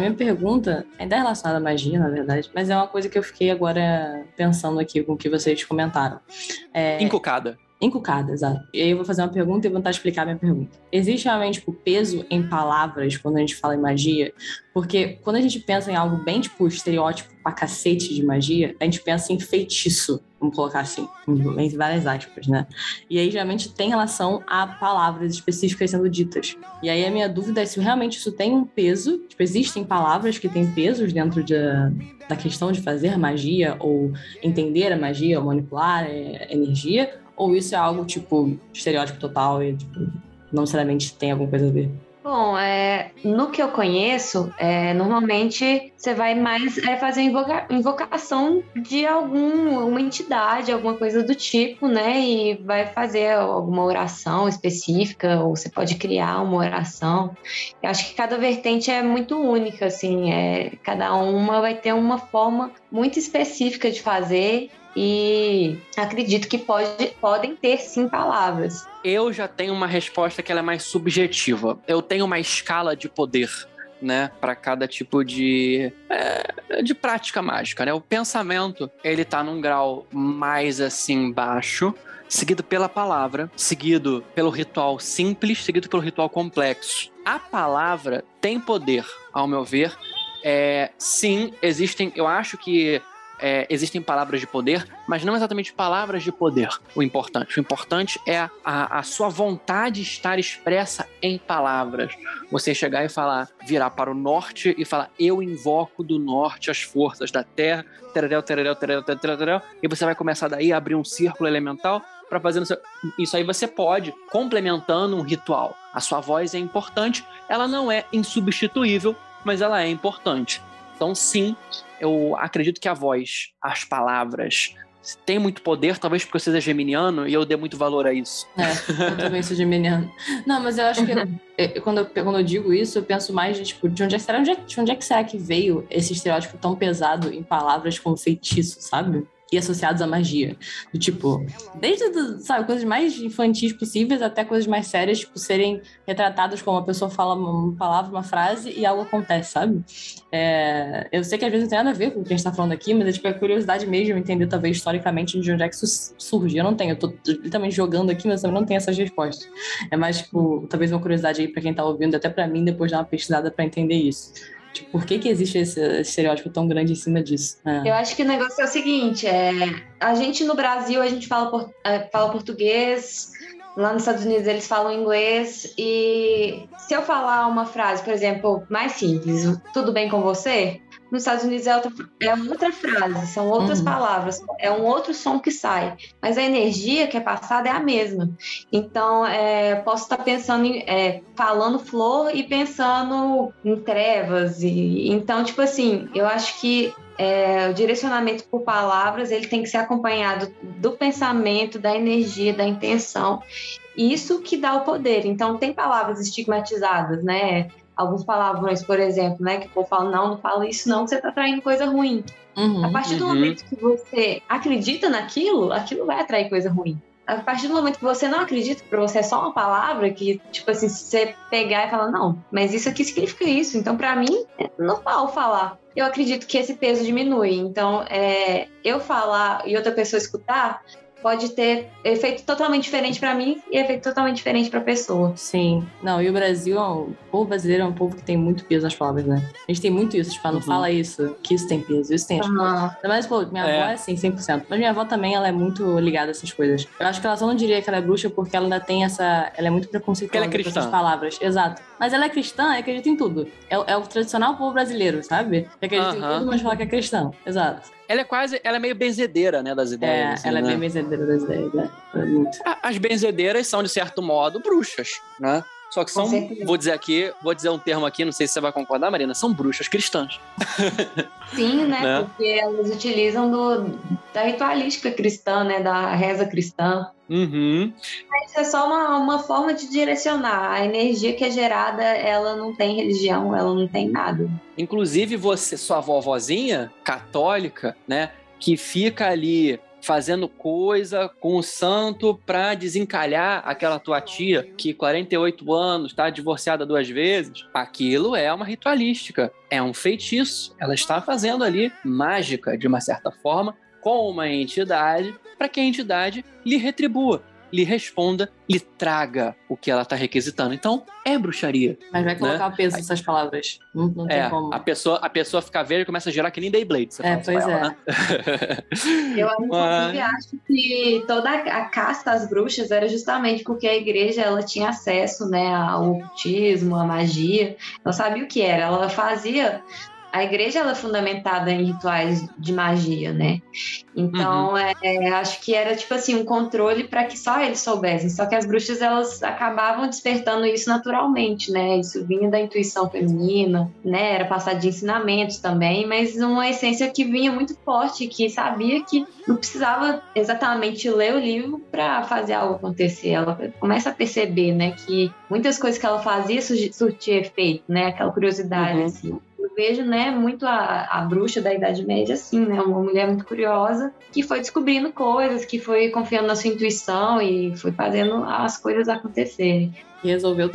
Minha pergunta ainda é relacionada à magia, na verdade, mas é uma coisa que eu fiquei agora pensando aqui com o que vocês comentaram. É... Encucada. Encucada, exato. E aí eu vou fazer uma pergunta e vou tentar explicar a minha pergunta. Existe realmente tipo, peso em palavras quando a gente fala em magia? Porque quando a gente pensa em algo bem, tipo, estereótipo pra cacete de magia, a gente pensa em feitiço. Vamos colocar assim, entre várias aspas, né? E aí geralmente tem relação a palavras específicas sendo ditas. E aí a minha dúvida é se realmente isso tem um peso, tipo, existem palavras que têm pesos dentro de, da questão de fazer magia ou entender a magia ou manipular a energia, ou isso é algo tipo estereótipo total e tipo, não necessariamente tem alguma coisa a ver? Bom, é, no que eu conheço, é, normalmente você vai mais é, fazer invoca invocação de alguma entidade, alguma coisa do tipo, né? E vai fazer alguma oração específica, ou você pode criar uma oração. Eu acho que cada vertente é muito única, assim, é, cada uma vai ter uma forma muito específica de fazer e acredito que pode, podem ter sim palavras. Eu já tenho uma resposta que é mais subjetiva. Eu tenho uma escala de poder. Né, para cada tipo de é, de prática mágica, né? O pensamento ele tá num grau mais assim baixo, seguido pela palavra, seguido pelo ritual simples, seguido pelo ritual complexo. A palavra tem poder, ao meu ver. É, sim, existem. Eu acho que é, existem palavras de poder, mas não exatamente palavras de poder o importante. O importante é a, a sua vontade estar expressa em palavras. Você chegar e falar, virar para o norte e falar, eu invoco do norte as forças da terra, tererel, tererel, tererel, tererel, tererel, e você vai começar daí a abrir um círculo elemental para fazer seu... isso aí você pode complementando um ritual. A sua voz é importante, ela não é insubstituível, mas ela é importante. Então, sim, eu acredito que a voz, as palavras, tem muito poder, talvez porque eu seja geminiano e eu dê muito valor a isso. É, eu também sou geminiano. Não, mas eu acho que quando, eu, quando eu digo isso, eu penso mais de, tipo, de onde, é, onde, é, de onde é que será que veio esse estereótipo tão pesado em palavras como feitiço, sabe? E associados à magia. Do tipo, desde, sabe, coisas mais infantis possíveis até coisas mais sérias, tipo, serem retratadas como uma pessoa fala uma palavra, uma frase e algo acontece, sabe? É, eu sei que às vezes não tem nada a ver com o que a gente tá falando aqui, mas é tipo a curiosidade mesmo, entender talvez historicamente de onde é que isso surge. Eu não tenho, eu tô literalmente jogando aqui, mas eu não tenho essas respostas. É mais, tipo, talvez uma curiosidade aí para quem tá ouvindo, até para mim depois dar uma pesquisada para entender isso. Tipo, por que, que existe esse estereótipo tão grande em cima disso? É. Eu acho que o negócio é o seguinte: é, a gente no Brasil, a gente fala, por, é, fala português, lá nos Estados Unidos eles falam inglês, e se eu falar uma frase, por exemplo, mais simples, tudo bem com você? Nos Estados Unidos é outra, é outra frase, são outras uhum. palavras, é um outro som que sai, mas a energia que é passada é a mesma. Então, é, posso estar pensando em, é, falando flor e pensando em trevas. E, então, tipo assim, eu acho que é, o direcionamento por palavras ele tem que ser acompanhado do pensamento, da energia, da intenção. Isso que dá o poder. Então, tem palavras estigmatizadas, né? Alguns palavrões, por exemplo, né? Que o povo fala, não, não fala isso não, você tá traindo coisa ruim. Uhum, a partir do uhum. momento que você acredita naquilo, aquilo vai atrair coisa ruim. A partir do momento que você não acredita, para você é só uma palavra que, tipo assim, se você pegar e falar, não, mas isso aqui significa isso. Então, para mim, é normal falar. Eu acredito que esse peso diminui. Então, é, eu falar e outra pessoa escutar, pode ter efeito totalmente diferente para mim e efeito totalmente diferente para a pessoa. Sim. Não, e o Brasil, o povo brasileiro é um povo que tem muito peso nas palavras, né? A gente tem muito isso, tipo, ah, não uhum. fala isso, que isso tem peso, isso tem. Uhum. Mas, pô, minha é. avó é assim, 100%. Mas minha avó também, ela é muito ligada a essas coisas. Eu acho que ela só não diria que ela é bruxa porque ela ainda tem essa. Ela é muito preconceituosa com essas palavras. Exato. Mas ela é cristã e acredita em tudo. É, é o tradicional povo brasileiro, sabe? Que acredita uhum. em tudo, mas fala que é cristão. Exato. Ela é quase, ela é meio benzedeira, né, das ideias. É, assim, ela né? é bem benzedeira das ideias, né? As benzedeiras são, de certo modo, bruxas, né? Só que são, vou dizer aqui, vou dizer um termo aqui, não sei se você vai concordar, Marina, são bruxas cristãs. <laughs> Sim, né? né? Porque elas utilizam do, da ritualística cristã, né? Da reza cristã. Uhum. Mas é só uma, uma forma de direcionar. A energia que é gerada, ela não tem religião, ela não tem nada. Inclusive, você, sua vovozinha católica, né? Que fica ali fazendo coisa com o santo para desencalhar aquela tua tia que 48 anos está divorciada duas vezes, aquilo é uma ritualística, é um feitiço. Ela está fazendo ali mágica de uma certa forma com uma entidade para que a entidade lhe retribua. Lhe responda, lhe traga o que ela está requisitando. Então, é bruxaria. Mas vai colocar o peso nessas palavras. Não, não tem Né? É, como. a pessoa, a pessoa fica verde e começa a girar que nem Dayblade. Você É, pois ela, é. né? <laughs> Eu, inclusive, Mas- acho que toda a casta das bruxas era justamente porque a igreja ela tinha acesso né, ao ocultismo, à magia. Ela sabia o que era. Ela fazia. A igreja ela é fundamentada em rituais de magia, né? Então, é, é, acho que era tipo assim um controle para que só eles soubessem. Só que as bruxas elas acabavam despertando isso naturalmente, né? Isso vinha da intuição feminina, né? Era passado de ensinamentos também, mas uma essência que vinha muito forte, que sabia que não precisava exatamente ler o livro para fazer algo acontecer. Ela começa a perceber, né, que muitas coisas que ela fazia surtia efeito, né? Aquela curiosidade, Uhum. assim. Vejo, né, muito a, a bruxa da Idade Média assim, né? Uma mulher muito curiosa que foi descobrindo coisas, que foi confiando na sua intuição e foi fazendo as coisas acontecerem. Resolveu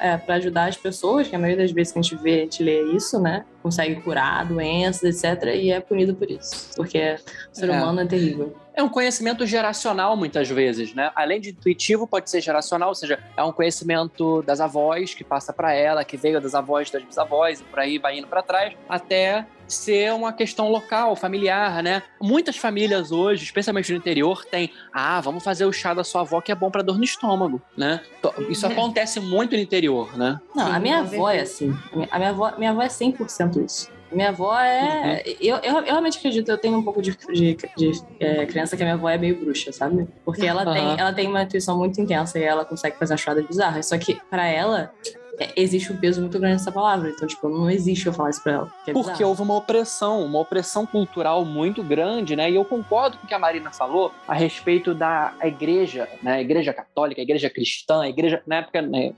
é para ajudar as pessoas, que a maioria das vezes que a gente vê, a gente lê isso, né? Consegue curar doenças, etc. E é punido por isso. Porque o ser É. humano é terrível. É um conhecimento geracional, muitas vezes, né? Além de intuitivo, pode ser geracional, ou seja, é um conhecimento das avós que passa para ela, que veio das avós das bisavós, e por aí vai indo para trás, até ser uma questão local, familiar, né? Muitas famílias hoje, especialmente no interior, têm, ah, vamos fazer o chá da sua avó que é bom para dor no estômago, né? To- Isso acontece muito no interior, né? Não, Sim, a minha avó é assim. A minha- avó, minha avó é 100% isso. Minha avó é. Eu, eu, eu realmente acredito, eu tenho um pouco de, de, de, é, crença que a minha avó é meio bruxa, sabe? Porque ela, tem, Aham. ela tem uma intuição muito intensa e ela consegue fazer as choradas bizarras. Só que, pra ela, é, existe um peso muito grande nessa palavra. Então, tipo, não existe eu falar isso pra ela. é Porque bizarro. houve uma opressão, uma opressão cultural muito grande, né? E eu concordo com o que a Marina falou a respeito da igreja, né? A igreja católica, a igreja cristã, a igreja, na época, né,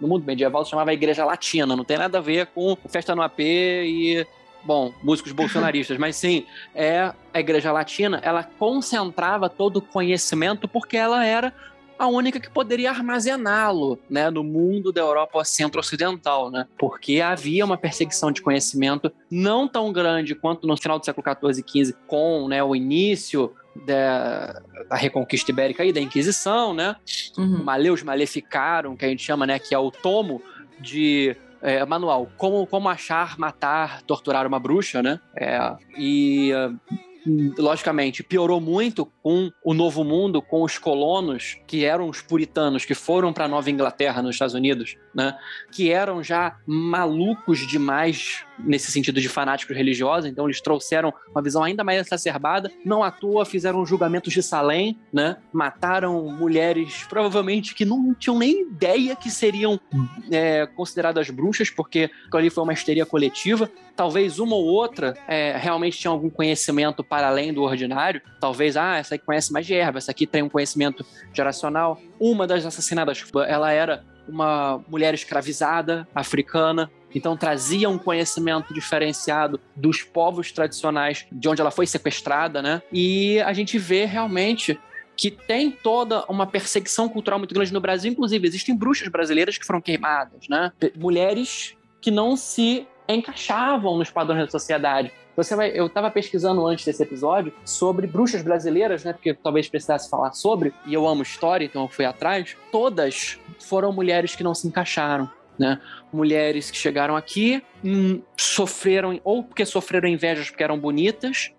no mundo medieval, se chamava igreja latina, não tem nada a ver com festa no AP e. Bom, músicos bolsonaristas, mas sim, é a igreja latina, ela concentrava todo o conhecimento porque ela era a única que poderia armazená-lo, né, no mundo da Europa centro-ocidental, né? Porque havia uma perseguição de conhecimento não tão grande quanto no final do século XIV e XV, com né, o início da, da Reconquista Ibérica e da Inquisição, né? Uhum. Maleus Maleficaram, que a gente chama, né, que é o tomo de é, manual como como achar, matar, torturar uma bruxa, né? É, e logicamente piorou muito com o Novo Mundo, com os colonos que eram os puritanos que foram para Nova Inglaterra nos Estados Unidos, né? Que eram já malucos demais nesse sentido de fanáticos religiosos, então eles trouxeram uma visão ainda mais exacerbada. Não à toa fizeram julgamentos de Salem, né? Mataram mulheres provavelmente que não tinham nem ideia que seriam é, consideradas bruxas, porque ali foi uma histeria coletiva. Talvez uma ou outra é, realmente tinha algum conhecimento para além do ordinário. Talvez, ah, essa aqui conhece mais de erva, essa aqui tem um conhecimento geracional. Uma das assassinadas, ela era uma mulher escravizada africana, então trazia um conhecimento diferenciado dos povos tradicionais de onde ela foi sequestrada, né? E a gente vê realmente que tem toda uma perseguição cultural muito grande no Brasil. Inclusive, existem bruxas brasileiras que foram queimadas, né? Mulheres que não se encaixavam nos padrões da sociedade. Você vai, eu estava pesquisando antes desse episódio sobre bruxas brasileiras, né? Porque talvez precisasse falar sobre, e eu amo história, então eu fui atrás. Todas foram mulheres que não se encaixaram. Né? Mulheres que chegaram aqui, hum, sofreram, ou porque sofreram invejas porque eram bonitas,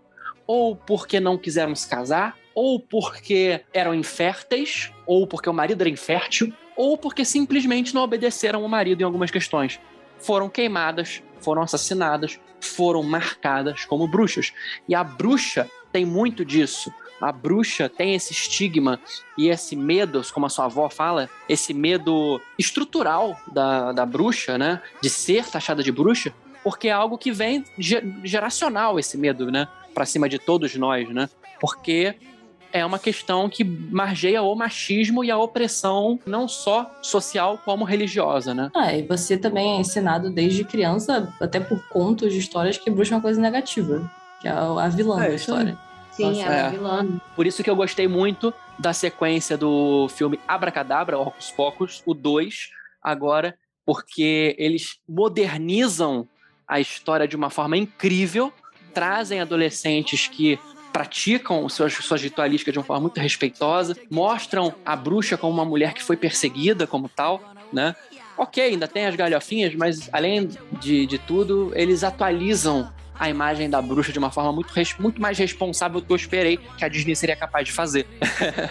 ou porque não quiseram se casar, ou porque eram inférteis, ou porque o marido era infértil, ou porque simplesmente não obedeceram o marido em algumas questões. Foram queimadas, foram assassinadas, foram marcadas como bruxas. E a bruxa tem muito disso. A bruxa tem esse estigma e esse medo, como a sua avó fala, esse medo estrutural da, da bruxa, né? De ser taxada de bruxa, porque é algo que vem ge- geracional esse medo, né? Pra cima de todos nós, né? Porque é uma questão que margeia o machismo e a opressão, não só social como religiosa, né? Ah, e você também é ensinado desde criança, até por contos de histórias, que bruxa é uma coisa negativa. Que é a vilã É, da história. Sim, Nossa, é é. vilã. Por isso que eu gostei muito da sequência do filme Abracadabra, Orcus Pocus, o 2, agora, porque eles modernizam a história de uma forma incrível, trazem adolescentes que praticam suas, suas ritualísticas de uma forma muito respeitosa, mostram a bruxa como uma mulher que foi perseguida como tal, né? Ok, ainda tem as galhofinhas, mas além de, de tudo, eles atualizam a imagem da bruxa de uma forma muito, muito mais responsável do que eu esperei que a Disney seria capaz de fazer.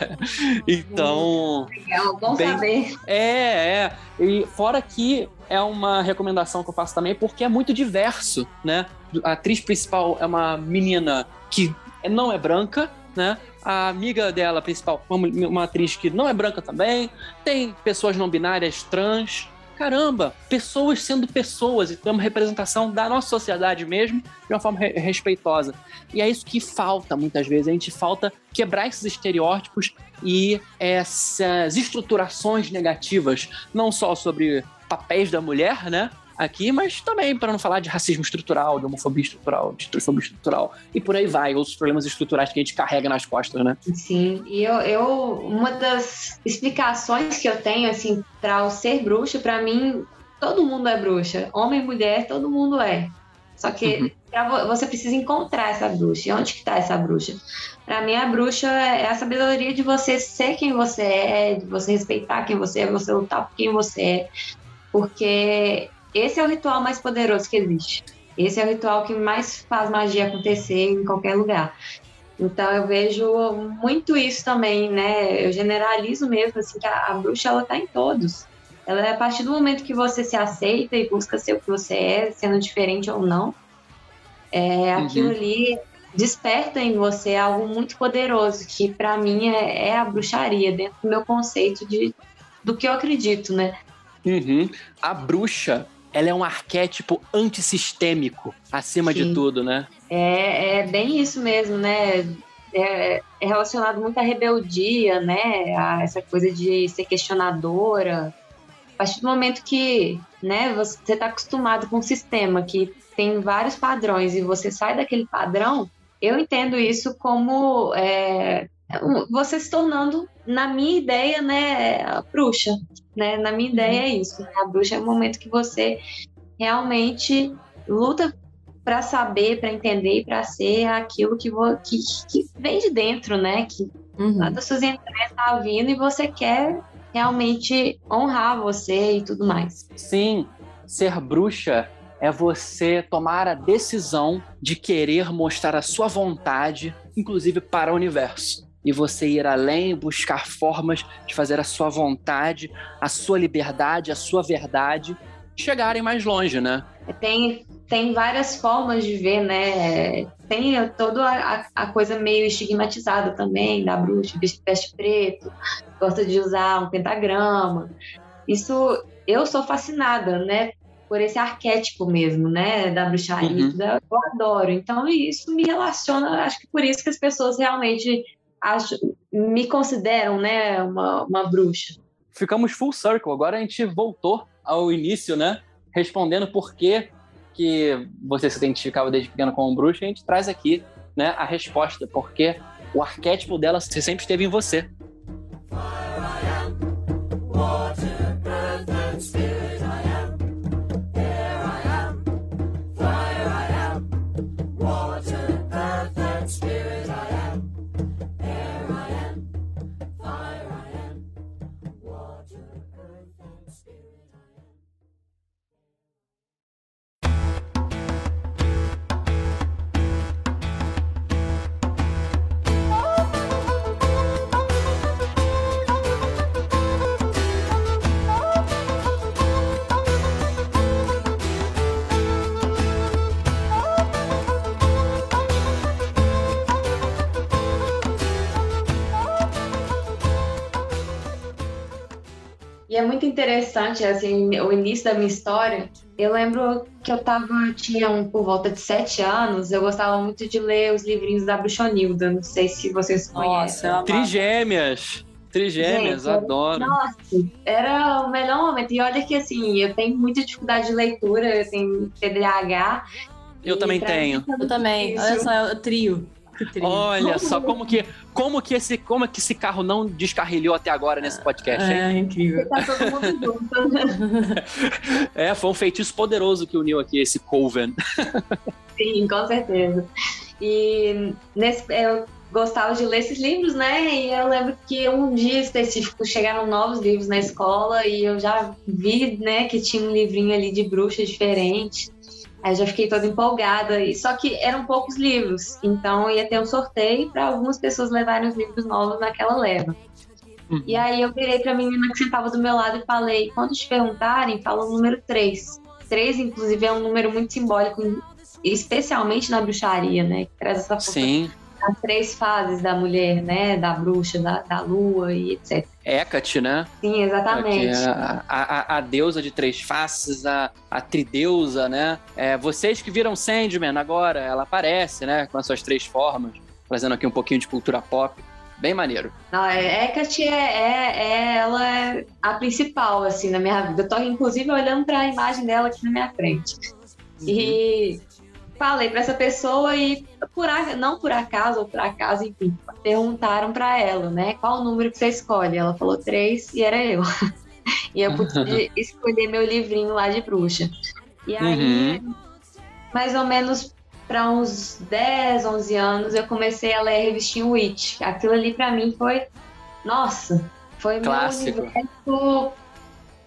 <laughs> então, Legal, bom Bem- saber. é, é. E fora que é uma recomendação que eu faço também porque é muito diverso, né? A atriz principal é uma menina que não é branca, né? A amiga dela principal, uma, atriz que não é branca também. Tem pessoas não binárias trans. Caramba, pessoas sendo pessoas, então é uma representação da nossa sociedade mesmo, de uma forma re- respeitosa. E é isso que falta muitas vezes, a gente falta quebrar esses estereótipos e essas estruturações negativas, não só sobre papéis da mulher, né? Aqui, mas também para não falar de racismo estrutural, de homofobia estrutural, de transfobia estrutural e por aí vai, outros problemas estruturais que a gente carrega nas costas, né? Sim, e eu, eu uma das explicações que eu tenho assim para o ser bruxa, para mim, todo mundo é bruxa, homem, mulher, todo mundo é. Só que Uhum. pra você precisa encontrar essa bruxa. E onde que tá essa bruxa? Para mim, a bruxa é a sabedoria de você ser quem você é, de você respeitar quem você é, você lutar por quem você é. Porque esse é o ritual mais poderoso que existe. Esse é o ritual que mais faz magia acontecer em qualquer lugar. Então eu vejo muito isso também, né? Eu generalizo mesmo assim que a, a bruxa ela tá em todos. Ela é a partir do momento que você se aceita e busca ser o que você é, sendo diferente ou não, é, Uhum. aquilo ali desperta em você algo muito poderoso que para mim é, é a bruxaria dentro do meu conceito de do que eu acredito, né? Uhum. A bruxa, ela é um arquétipo antissistêmico, acima de Sim. tudo, né? É, é bem isso mesmo, né? É, é relacionado muito à rebeldia, né? A essa coisa de ser questionadora. A partir do momento que né, você está acostumado com um sistema que tem vários padrões e você sai daquele padrão, eu entendo isso como é, você se tornando, na minha ideia, né, a bruxa. Né? Na minha ideia é isso. né? A bruxa é o momento que você realmente luta para saber, para entender e para ser aquilo que, que, que vem de dentro, né? Que Uhum. lá das suas entranhas tá vindo e você quer realmente honrar você e tudo mais. Sim, ser bruxa é você tomar a decisão de querer mostrar a sua vontade, inclusive para o universo. E você ir além, buscar formas de fazer a sua vontade, a sua liberdade, a sua verdade chegarem mais longe, né? Tem, tem várias formas de ver, né? Tem toda a, a coisa meio estigmatizada também da bruxa, veste preto, gosta de usar um pentagrama. Isso eu sou fascinada, né? Por esse arquétipo mesmo, né? Da bruxaria. Uhum. Eu adoro. Então, isso me relaciona, acho que por isso que as pessoas realmente acham, me consideram, né? Uma, uma bruxa. ficamos full circle. Agora a gente voltou ao início, né? Respondendo por que, que você se identificava desde pequeno como bruxa, a gente traz aqui né, a resposta, porque o arquétipo dela sempre esteve em você. E é muito interessante, assim, o início da minha história. Eu lembro que eu tava, tinha um, por volta de sete anos, eu gostava muito de ler os livrinhos da Bruxonilda. Não sei se vocês conhecem. Nossa. Trigêmeas! Trigêmeas, Gente, adoro. Nossa, era o melhor momento. E olha que assim, eu tenho muita dificuldade de leitura, eu tenho TDAH. Eu E também tenho. mim, Eu também. Olha só, é o trio. Olha <laughs> só como que, como que esse, como que esse carro não descarrilhou até agora nesse podcast, hein? É incrível. Tá todo mundo junto. <laughs> É, foi um feitiço poderoso que uniu aqui esse Coven. <laughs> Sim, com certeza. E nesse, eu gostava de ler esses livros, né? E eu lembro que um dia específico chegaram novos livros na escola e eu já vi, né, que tinha um livrinho ali de bruxa diferente. Aí já fiquei toda empolgada. E só que eram poucos livros, então ia ter um sorteio para algumas pessoas levarem os livros novos naquela leva. Uhum. E aí eu virei pra menina que sentava do meu lado e falei: quando te perguntarem, fala o número 3. 3, inclusive, é um número muito simbólico, especialmente na bruxaria, né? Que traz essa força Sim. As três fases da mulher, né? Da bruxa, da, da lua e etc. Hecate, né? Sim, exatamente. é a, a, a deusa de três faces, a, a trideusa, né? É, vocês que viram Sandman agora, ela aparece, né? Com as suas três formas, trazendo aqui um pouquinho de cultura pop. Bem maneiro. Não, é, Hecate é, é, é- ela é a principal, assim, na minha vida. Eu tô, inclusive, olhando pra imagem dela aqui na minha frente. E falei pra essa pessoa e, por, a- não por acaso, ou por acaso, enfim, perguntaram pra ela, né? Qual o número que você escolhe? Ela falou três e era eu. <laughs> e eu pude <laughs> escolher meu livrinho lá de bruxa. E aí, mais ou menos para uns 10, 11 anos, eu comecei a ler a revistinha Witch. Aquilo ali pra mim foi, nossa, foi Clássico. meu universo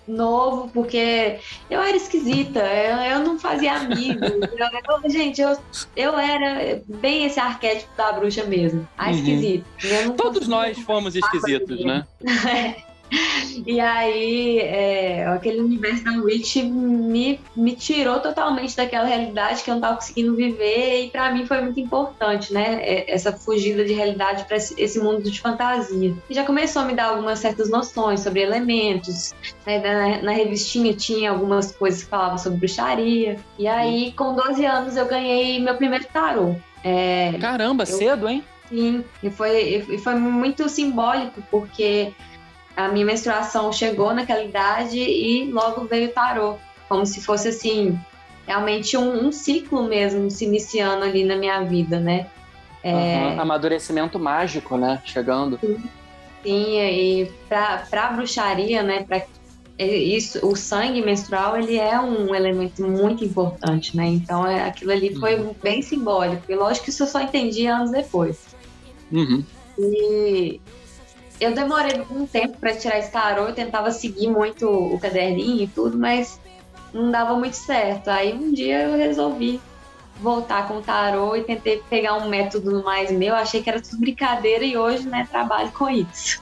novo, porque eu era esquisita, eu, eu não fazia amigos. eu- eu- gente, eu, eu era bem esse arquétipo da bruxa mesmo, a Uhum. esquisita. Todos nós fomos esquisitos, né? <laughs> <laughs> e aí, é, aquele universo da Witch me, me tirou totalmente daquela realidade que eu não tava conseguindo viver, e pra mim foi muito importante, né? é, Essa fugida de realidade para esse, mundo de fantasia. E já começou a me dar algumas certas noções sobre elementos, né? na, na revistinha tinha algumas coisas que falavam sobre bruxaria. E aí, com 12 anos, eu ganhei meu primeiro tarô. É, Caramba, cedo, hein? Sim, e foi, e foi muito simbólico, porque a minha menstruação chegou naquela idade e logo veio tarô. Como se fosse assim, realmente um, um ciclo mesmo se iniciando ali na minha vida, né? É, Aham, Amadurecimento mágico, né? Chegando. Sim, e pra, pra bruxaria, né? Pra, isso, o sangue menstrual ele é um elemento muito importante, né? Então é, aquilo ali foi bem simbólico. E lógico que isso eu só entendi anos depois. Uhum. E eu demorei um tempo para tirar esse tarô, eu tentava seguir muito o caderninho e tudo, mas não dava muito certo. Aí um dia eu resolvi voltar com o tarô e tentei pegar um método mais meu. Achei que era tudo brincadeira e hoje, né, trabalho com isso.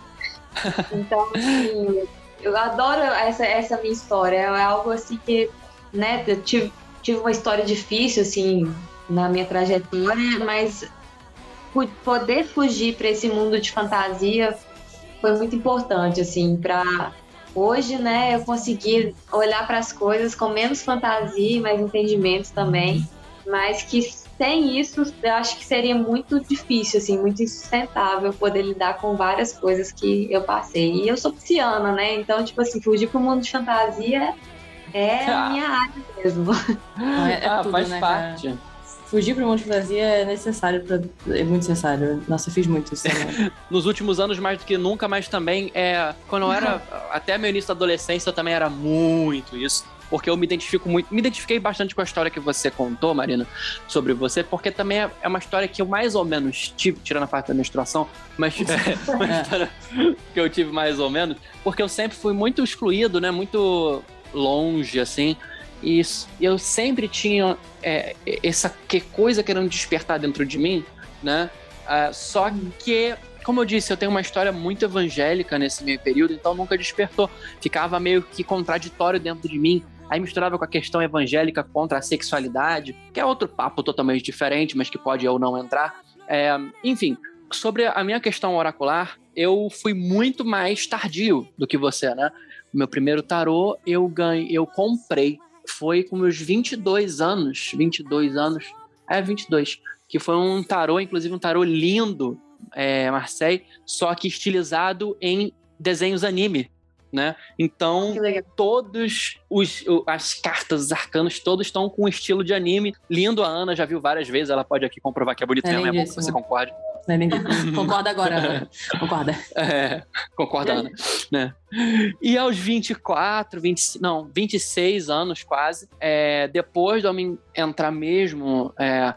<laughs> Então, assim, eu adoro essa, essa minha história. É algo assim que, né, eu tive, tive uma história difícil, assim, na minha trajetória, mas poder fugir para esse mundo de fantasia foi muito importante, assim, para hoje, né, eu conseguir olhar para as coisas com menos fantasia e mais entendimento também, mas que sem isso, eu acho que seria muito difícil, assim, muito insustentável poder lidar com várias coisas que eu passei. E eu sou pisciana, né? Então, tipo assim, fugir pro mundo de fantasia é a minha área mesmo. <laughs> É, é ah, tudo, faz né, cara? Fugir pro mundo de fantasia é necessário, pra... é muito necessário. Nossa, eu fiz muito isso. Né? <laughs> Nos últimos anos, mais do que nunca, mas também é. Quando eu era. Até meu início da adolescência, eu também era muito isso. Porque eu me identifico muito. Me identifiquei bastante com a história que você contou, Marina, sobre você, porque também é é uma história que eu mais ou menos tive, tirando a parte da menstruação, mas <laughs> é uma história que eu tive mais ou menos, porque eu sempre fui muito excluído, né? Muito longe, assim. E isso- eu sempre tinha é, essa que coisa querendo despertar dentro de mim, né? Ah, só que, como eu disse, eu tenho uma história muito evangélica nesse meio período, então nunca despertou. Ficava meio que contraditório dentro de mim. Aí misturava com a questão evangélica contra a sexualidade, que é outro papo totalmente diferente, mas que pode ou não entrar. É, enfim, sobre a minha questão oracular, eu fui muito mais tardio do que você, né? O meu primeiro tarô eu ganhei, eu comprei. Foi com meus 22 anos, 22 anos, é 22, que foi um tarô, inclusive um tarô lindo, é, Marseille, só que estilizado em desenhos anime, né? Então, todos os as cartas, os arcanos, todos estão com um estilo de anime. Lindo, a Ana já viu várias vezes, ela pode aqui comprovar que é bonito É mesmo, é bom que você concorde. Não é nem- <laughs> Concorda agora. Concorda. É, concorda, Ana. Né? E aos 24, 25, não, 26 anos quase, é, depois de eu me entrar mesmo é,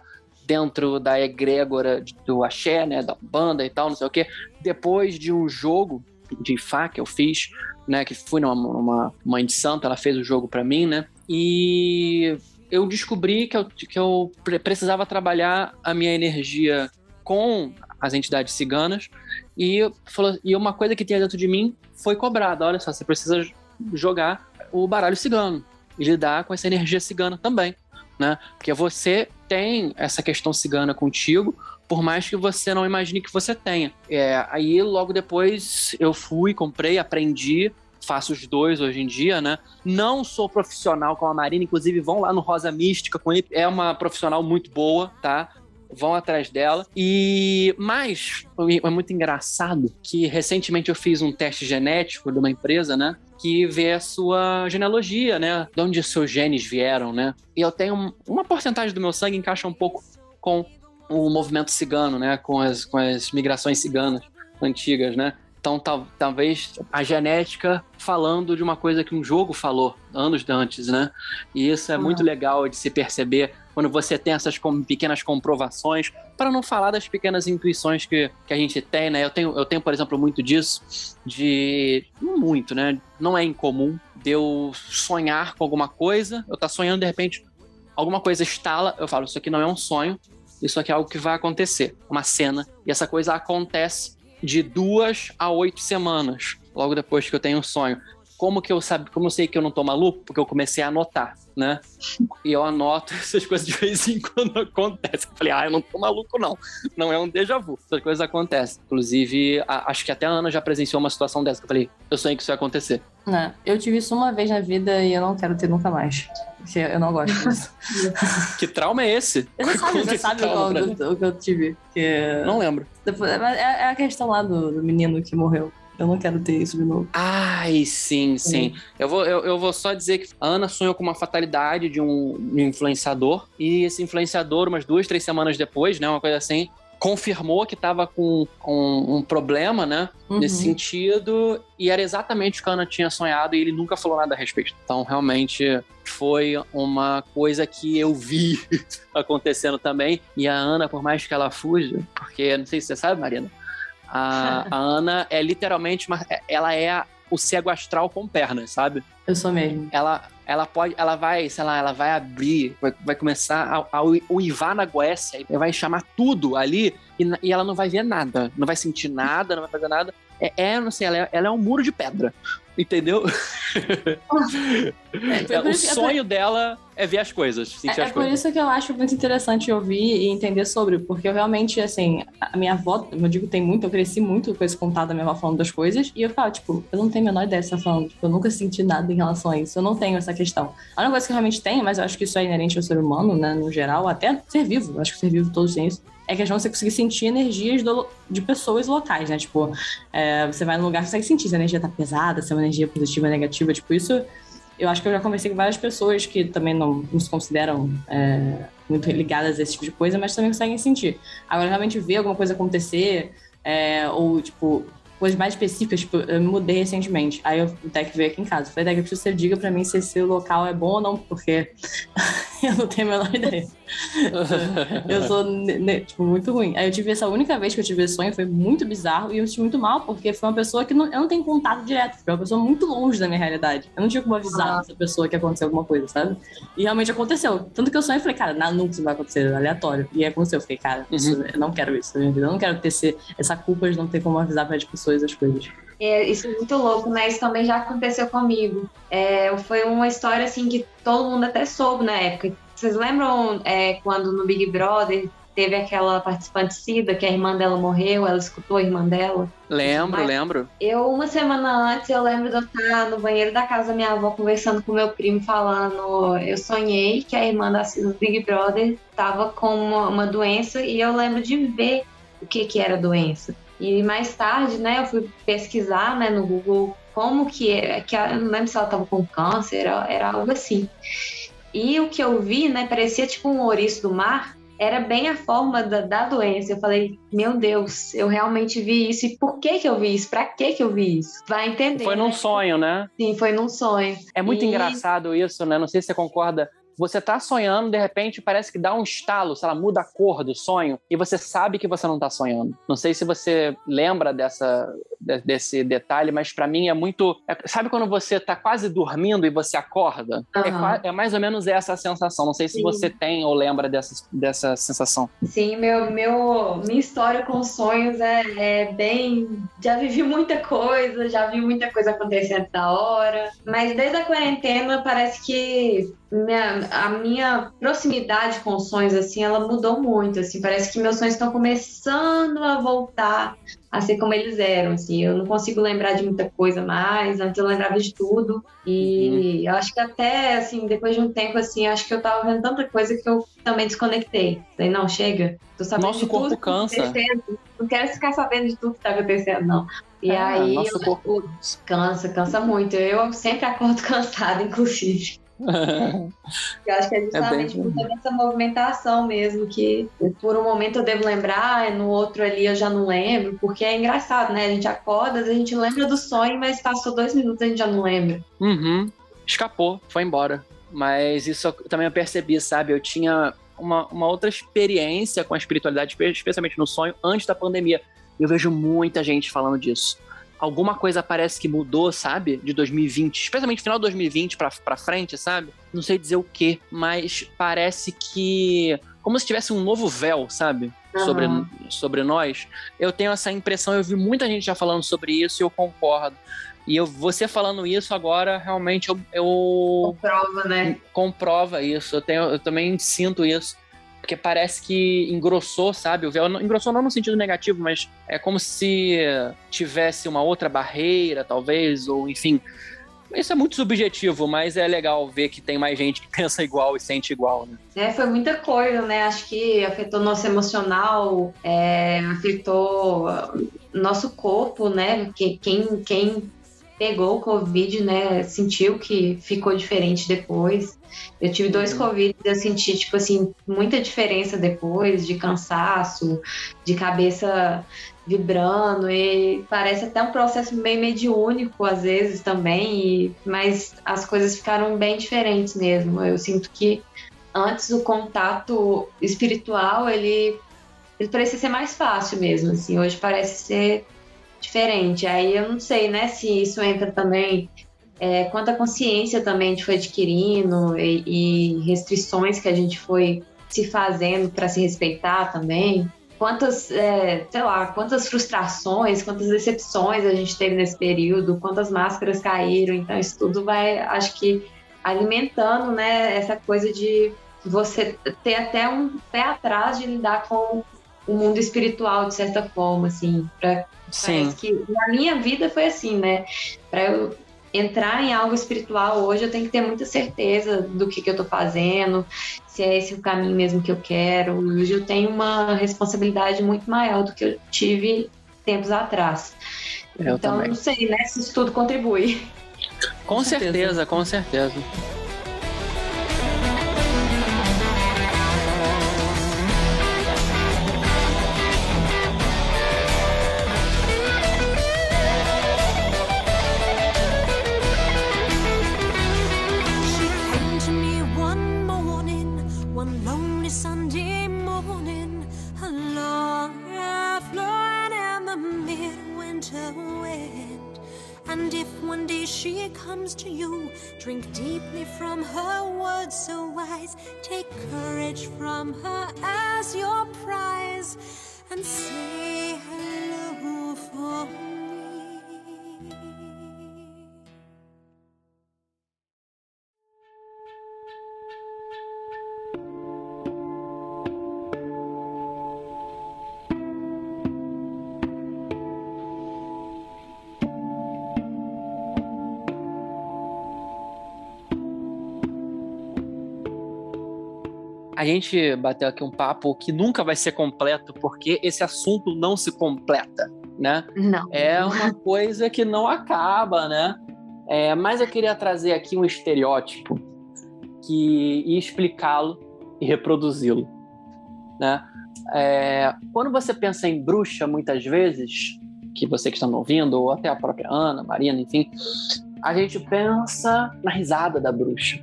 dentro da egrégora do axé, né, da banda e tal, não sei o quê. Depois de um jogo de Fá que eu fiz, né, que fui numa, numa mãe de santo, ela fez o jogo para mim, né, e eu descobri que eu, que eu precisava trabalhar a minha energia com as entidades ciganas e, falou, e uma coisa que tinha dentro de mim foi cobrada, olha só, você precisa jogar o baralho cigano e lidar com essa energia cigana também, né? Porque você tem essa questão cigana contigo, por mais que você não imagine que você tenha. É, aí logo depois eu fui, comprei, aprendi, faço os dois hoje em dia, né? Não sou profissional com a Marina, inclusive vão lá no Rosa Mística com ele, é uma profissional muito boa, tá? Vão atrás dela. E mais é muito engraçado que recentemente eu fiz um teste genético de uma empresa, né? Que vê a sua genealogia, né? De onde seus genes vieram, né? E eu tenho uma porcentagem do meu sangue encaixa um pouco com o movimento cigano, né? Com as, com as migrações ciganas antigas, né? Então, tal, talvez a genética falando de uma coisa que um jogo falou anos antes, né? E isso é uhum. muito legal de se perceber quando você tem essas pequenas comprovações, para não falar das pequenas intuições que, que a gente tem, né? Eu tenho, eu tenho, por exemplo, muito disso, de. Muito, né? Não é incomum de eu sonhar com alguma coisa, eu tá sonhando, de repente, alguma coisa estala, eu falo, isso aqui não é um sonho, isso aqui é algo que vai acontecer, uma cena, e essa coisa acontece de duas a oito semanas, logo depois que eu tenho um sonho. Como que eu sabe, como eu sei que eu não tô maluco? Porque eu comecei a anotar, né? E eu anoto <laughs> essas coisas de vez em quando acontecem. Eu falei, ah, eu não tô maluco, não. Não é um déjà vu. Essas coisas acontecem. Inclusive, a, acho que até a Ana já presenciou uma situação dessa. Que eu falei, eu sonhei que isso ia acontecer. Não, eu tive isso uma vez na vida e eu não quero ter nunca mais. Porque eu não gosto <laughs> disso. que trauma é esse? Você sabe, você sabe o que eu tive. Que... Não lembro. Depois, é, é a questão lá do, do menino que morreu. Eu não quero ter isso de novo. Ai, sim, sim. Eu, vou, eu, eu, vou só dizer que a Ana sonhou com uma fatalidade de um, influenciador. E esse influenciador, umas duas, três semanas depois, né? Uma coisa assim, confirmou que estava com, com, um problema, né? Uhum. Nesse sentido. E era exatamente o que a Ana tinha sonhado e ele nunca falou nada a respeito. Então, realmente, foi uma coisa que eu vi <laughs> acontecendo também. E a Ana, por mais que ela fuja, porque não sei se você sabe, Marina, a, a Ana é literalmente uma. Ela é a, o cego astral com pernas, sabe? Eu sou mesmo. Ela, ela pode, ela vai, sei lá, ela vai abrir, vai, vai começar a, a uivar na goécia, vai chamar tudo ali e, e, ela não vai ver nada, não vai sentir nada, não vai fazer nada. É, é não sei, ela é, ela é um muro de pedra. Entendeu? <laughs> É, é, o sonho dela é ver as coisas, sentir é, as é coisas. por isso que eu acho muito interessante ouvir e entender sobre, porque eu realmente, assim, a minha avó, eu digo, tem muito, eu cresci muito com esse contato da minha avó falando das coisas, e eu falo, tipo, eu não tenho a menor ideia de você tá falando, tipo, eu nunca senti nada em relação a isso, eu não tenho essa questão. A única coisa que eu realmente tenho, mas eu acho que isso é inerente ao ser humano, né, no geral, até ser vivo, eu acho que ser vivo todos têm isso, é que a gente você conseguir sentir energias do, de pessoas locais, né? Tipo, é, você vai num lugar, você consegue sentir se a energia tá pesada, se é uma energia positiva ou negativa. Tipo, isso eu acho que eu já conversei com várias pessoas que também não, não se consideram é, muito ligadas a esse tipo de coisa, mas também conseguem sentir. Agora, realmente ver alguma coisa acontecer, é, ou, tipo, coisas mais específicas, tipo, eu me mudei recentemente. Aí o Deck veio aqui em casa. Eu falei, Deck, eu preciso que você diga pra mim se esse local é bom ou não, porque <laughs> eu não tenho a menor ideia. eu sou, tipo, muito ruim. Aí eu tive essa única vez que eu tive esse sonho, foi muito bizarro e eu me senti muito mal, porque foi uma pessoa que não, eu não tenho contato direto, foi uma pessoa muito longe da minha realidade. Eu não tinha como avisar ah. essa pessoa que aconteceu alguma coisa, sabe? E realmente aconteceu. Tanto que eu sonhei e falei, cara, nada, nunca isso vai acontecer, aleatório. E aconteceu. Eu fiquei, cara, uhum. isso, eu não quero isso na. Eu não quero ter esse, essa culpa de não ter como avisar para as pessoas as coisas. É, isso é muito louco, né? Isso também já aconteceu comigo. É, foi uma história assim que todo mundo até soube na época. Vocês lembram é, quando no Big Brother teve aquela participante Cida, que a irmã dela morreu, ela escutou a irmã dela? Lembro, Mas lembro. Eu, uma semana antes, eu lembro de eu estar no banheiro da casa da minha avó conversando com meu primo, falando. Eu sonhei que a irmã da Cida do Big Brother estava com uma, uma doença e eu lembro de ver o que, que era a doença. E mais tarde, né, eu fui pesquisar né, no Google como que é, que eu não lembro se ela estava com câncer, era, era algo assim. E o que eu vi, né, parecia tipo um ouriço do mar, era bem a forma da, da doença. Eu falei, meu Deus, eu realmente vi isso. E por que que eu vi isso? Pra que que eu vi isso? Vai entender. Foi num né? sonho, né? Sim, foi num sonho. É muito e... engraçado isso, né? Não sei se você concorda você tá sonhando, de repente parece que dá um estalo, sei lá, muda a cor do sonho e você sabe que você não tá sonhando. Não sei se você lembra dessa, desse detalhe, mas para mim é muito. É, sabe quando você tá quase dormindo e você acorda? Uhum. É, é, mais ou menos essa sensação. Não sei se Sim. você tem ou lembra dessa, dessa sensação. Sim, meu, meu, minha história com sonhos é, é bem. Já vivi muita coisa, já vi muita coisa acontecendo da hora, mas desde a quarentena parece que minha, a minha proximidade com os sonhos, assim, ela mudou muito, assim, parece que meus sonhos estão começando a voltar a ser como eles eram, assim, eu não consigo lembrar de muita coisa mais, antes eu lembrava de tudo, e uhum. eu acho que até, assim, depois de um tempo, assim, acho que eu tava vendo tanta coisa que eu também desconectei, falei, não, chega, tô sabendo Nosso de corpo tudo cansa. não quero ficar sabendo de tudo que tá acontecendo, não. E é, aí, eu, corpo... cansa, cansa muito, eu sempre acordo <laughs> cansada, inclusive. <laughs> eu acho que é justamente é por toda essa movimentação mesmo, que por um momento eu devo lembrar, no outro ali eu já não lembro, porque é engraçado, né? A gente acorda, a gente lembra do sonho, mas passou dois minutos e a gente já não lembra. Uhum. Escapou, foi embora. Mas isso eu também eu percebi, sabe? Eu tinha uma, uma outra experiência com a espiritualidade, especialmente no sonho, antes da pandemia. Eu vejo muita gente falando disso alguma coisa parece que mudou, sabe? De 2020, especialmente final de 2020 pra, pra frente, sabe? Não sei dizer o que, mas parece que. Como se tivesse um novo véu, sabe? Uhum. Sobre, sobre nós. Eu tenho essa impressão, eu vi muita gente já falando sobre isso e eu concordo. E eu, você falando isso agora, realmente eu. eu comprova, né? Comprova isso. Eu, tenho, eu também sinto isso porque parece que engrossou, sabe? O véu engrossou não no sentido negativo, mas é como se tivesse uma outra barreira, talvez, ou enfim. Isso é muito subjetivo, mas é legal ver que tem mais gente que pensa igual e sente igual, né? É, foi muita coisa, né? Acho que afetou nosso emocional, é, afetou nosso corpo, né? Quem, quem, quem pegou o Covid, né, sentiu que ficou diferente depois. Eu tive dois uhum. Covid e eu senti, tipo assim, muita diferença depois, de cansaço, de cabeça vibrando, e parece até um processo meio mediúnico às vezes também, e, mas as coisas ficaram bem diferentes mesmo. Eu sinto que antes o contato espiritual, ele, ele parecia ser mais fácil mesmo, assim, hoje parece ser diferente. Aí eu não sei, né, se isso entra também é, quanta consciência também a gente foi adquirindo e, e restrições que a gente foi se fazendo para se respeitar também. Quantas, é, sei lá, quantas frustrações, quantas decepções a gente teve nesse período, quantas máscaras caíram. Então, isso tudo vai, acho que, alimentando, né, essa coisa de você ter até um pé atrás de lidar com o mundo espiritual, de certa forma, assim, para Sim. que na minha vida foi assim, né? Para eu entrar em algo espiritual hoje, eu tenho que ter muita certeza do que, que eu tô fazendo, se é esse o caminho mesmo que eu quero. Hoje eu tenho uma responsabilidade muito maior do que eu tive tempos atrás. Eu então, também. não sei, né? Se isso tudo contribui. Com, com certeza, certeza, com certeza. A gente bateu aqui um papo que nunca vai ser completo, porque esse assunto não se completa, né? Não. É uma coisa que não acaba, né? É, mas eu queria trazer aqui um estereótipo que e explicá-lo e reproduzi-lo, né? É, quando você pensa em bruxa, muitas vezes, que você que está me ouvindo, ou até a própria Ana, Marina, enfim, a gente pensa na risada da bruxa,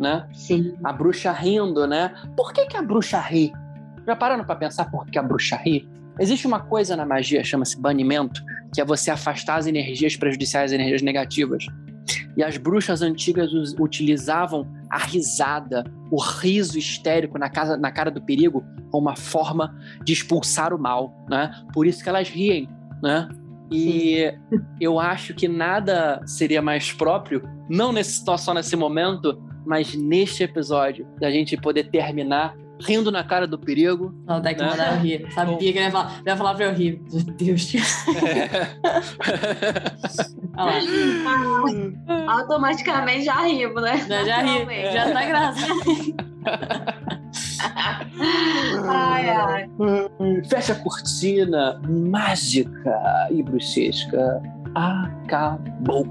né? Sim. A bruxa rindo, né? Por que, que a bruxa ri? Já pararam para pensar por que a bruxa ri? Existe uma coisa na magia, chama-se banimento, que é você afastar as energias prejudiciais, as energias negativas. E as bruxas antigas utilizavam a risada, o riso histérico na, casa, na cara do perigo, como uma forma de expulsar o mal, né? Por isso que elas riem, né? E eu acho que nada seria mais próprio, não nesse, só nesse momento, mas neste episódio, da gente poder terminar rindo na cara do perigo. Ela até que Né? mandar eu rir. Sabia que ele ia falar, ele ia falar pra eu rir. Meu Deus. <laughs> Olha lá. <laughs> Automaticamente já rimos, né? Já, já ri. Naturalmente. Já tá graça. <laughs> Ai, ai. Fecha a cortina mágica e bruxesca. Acabou.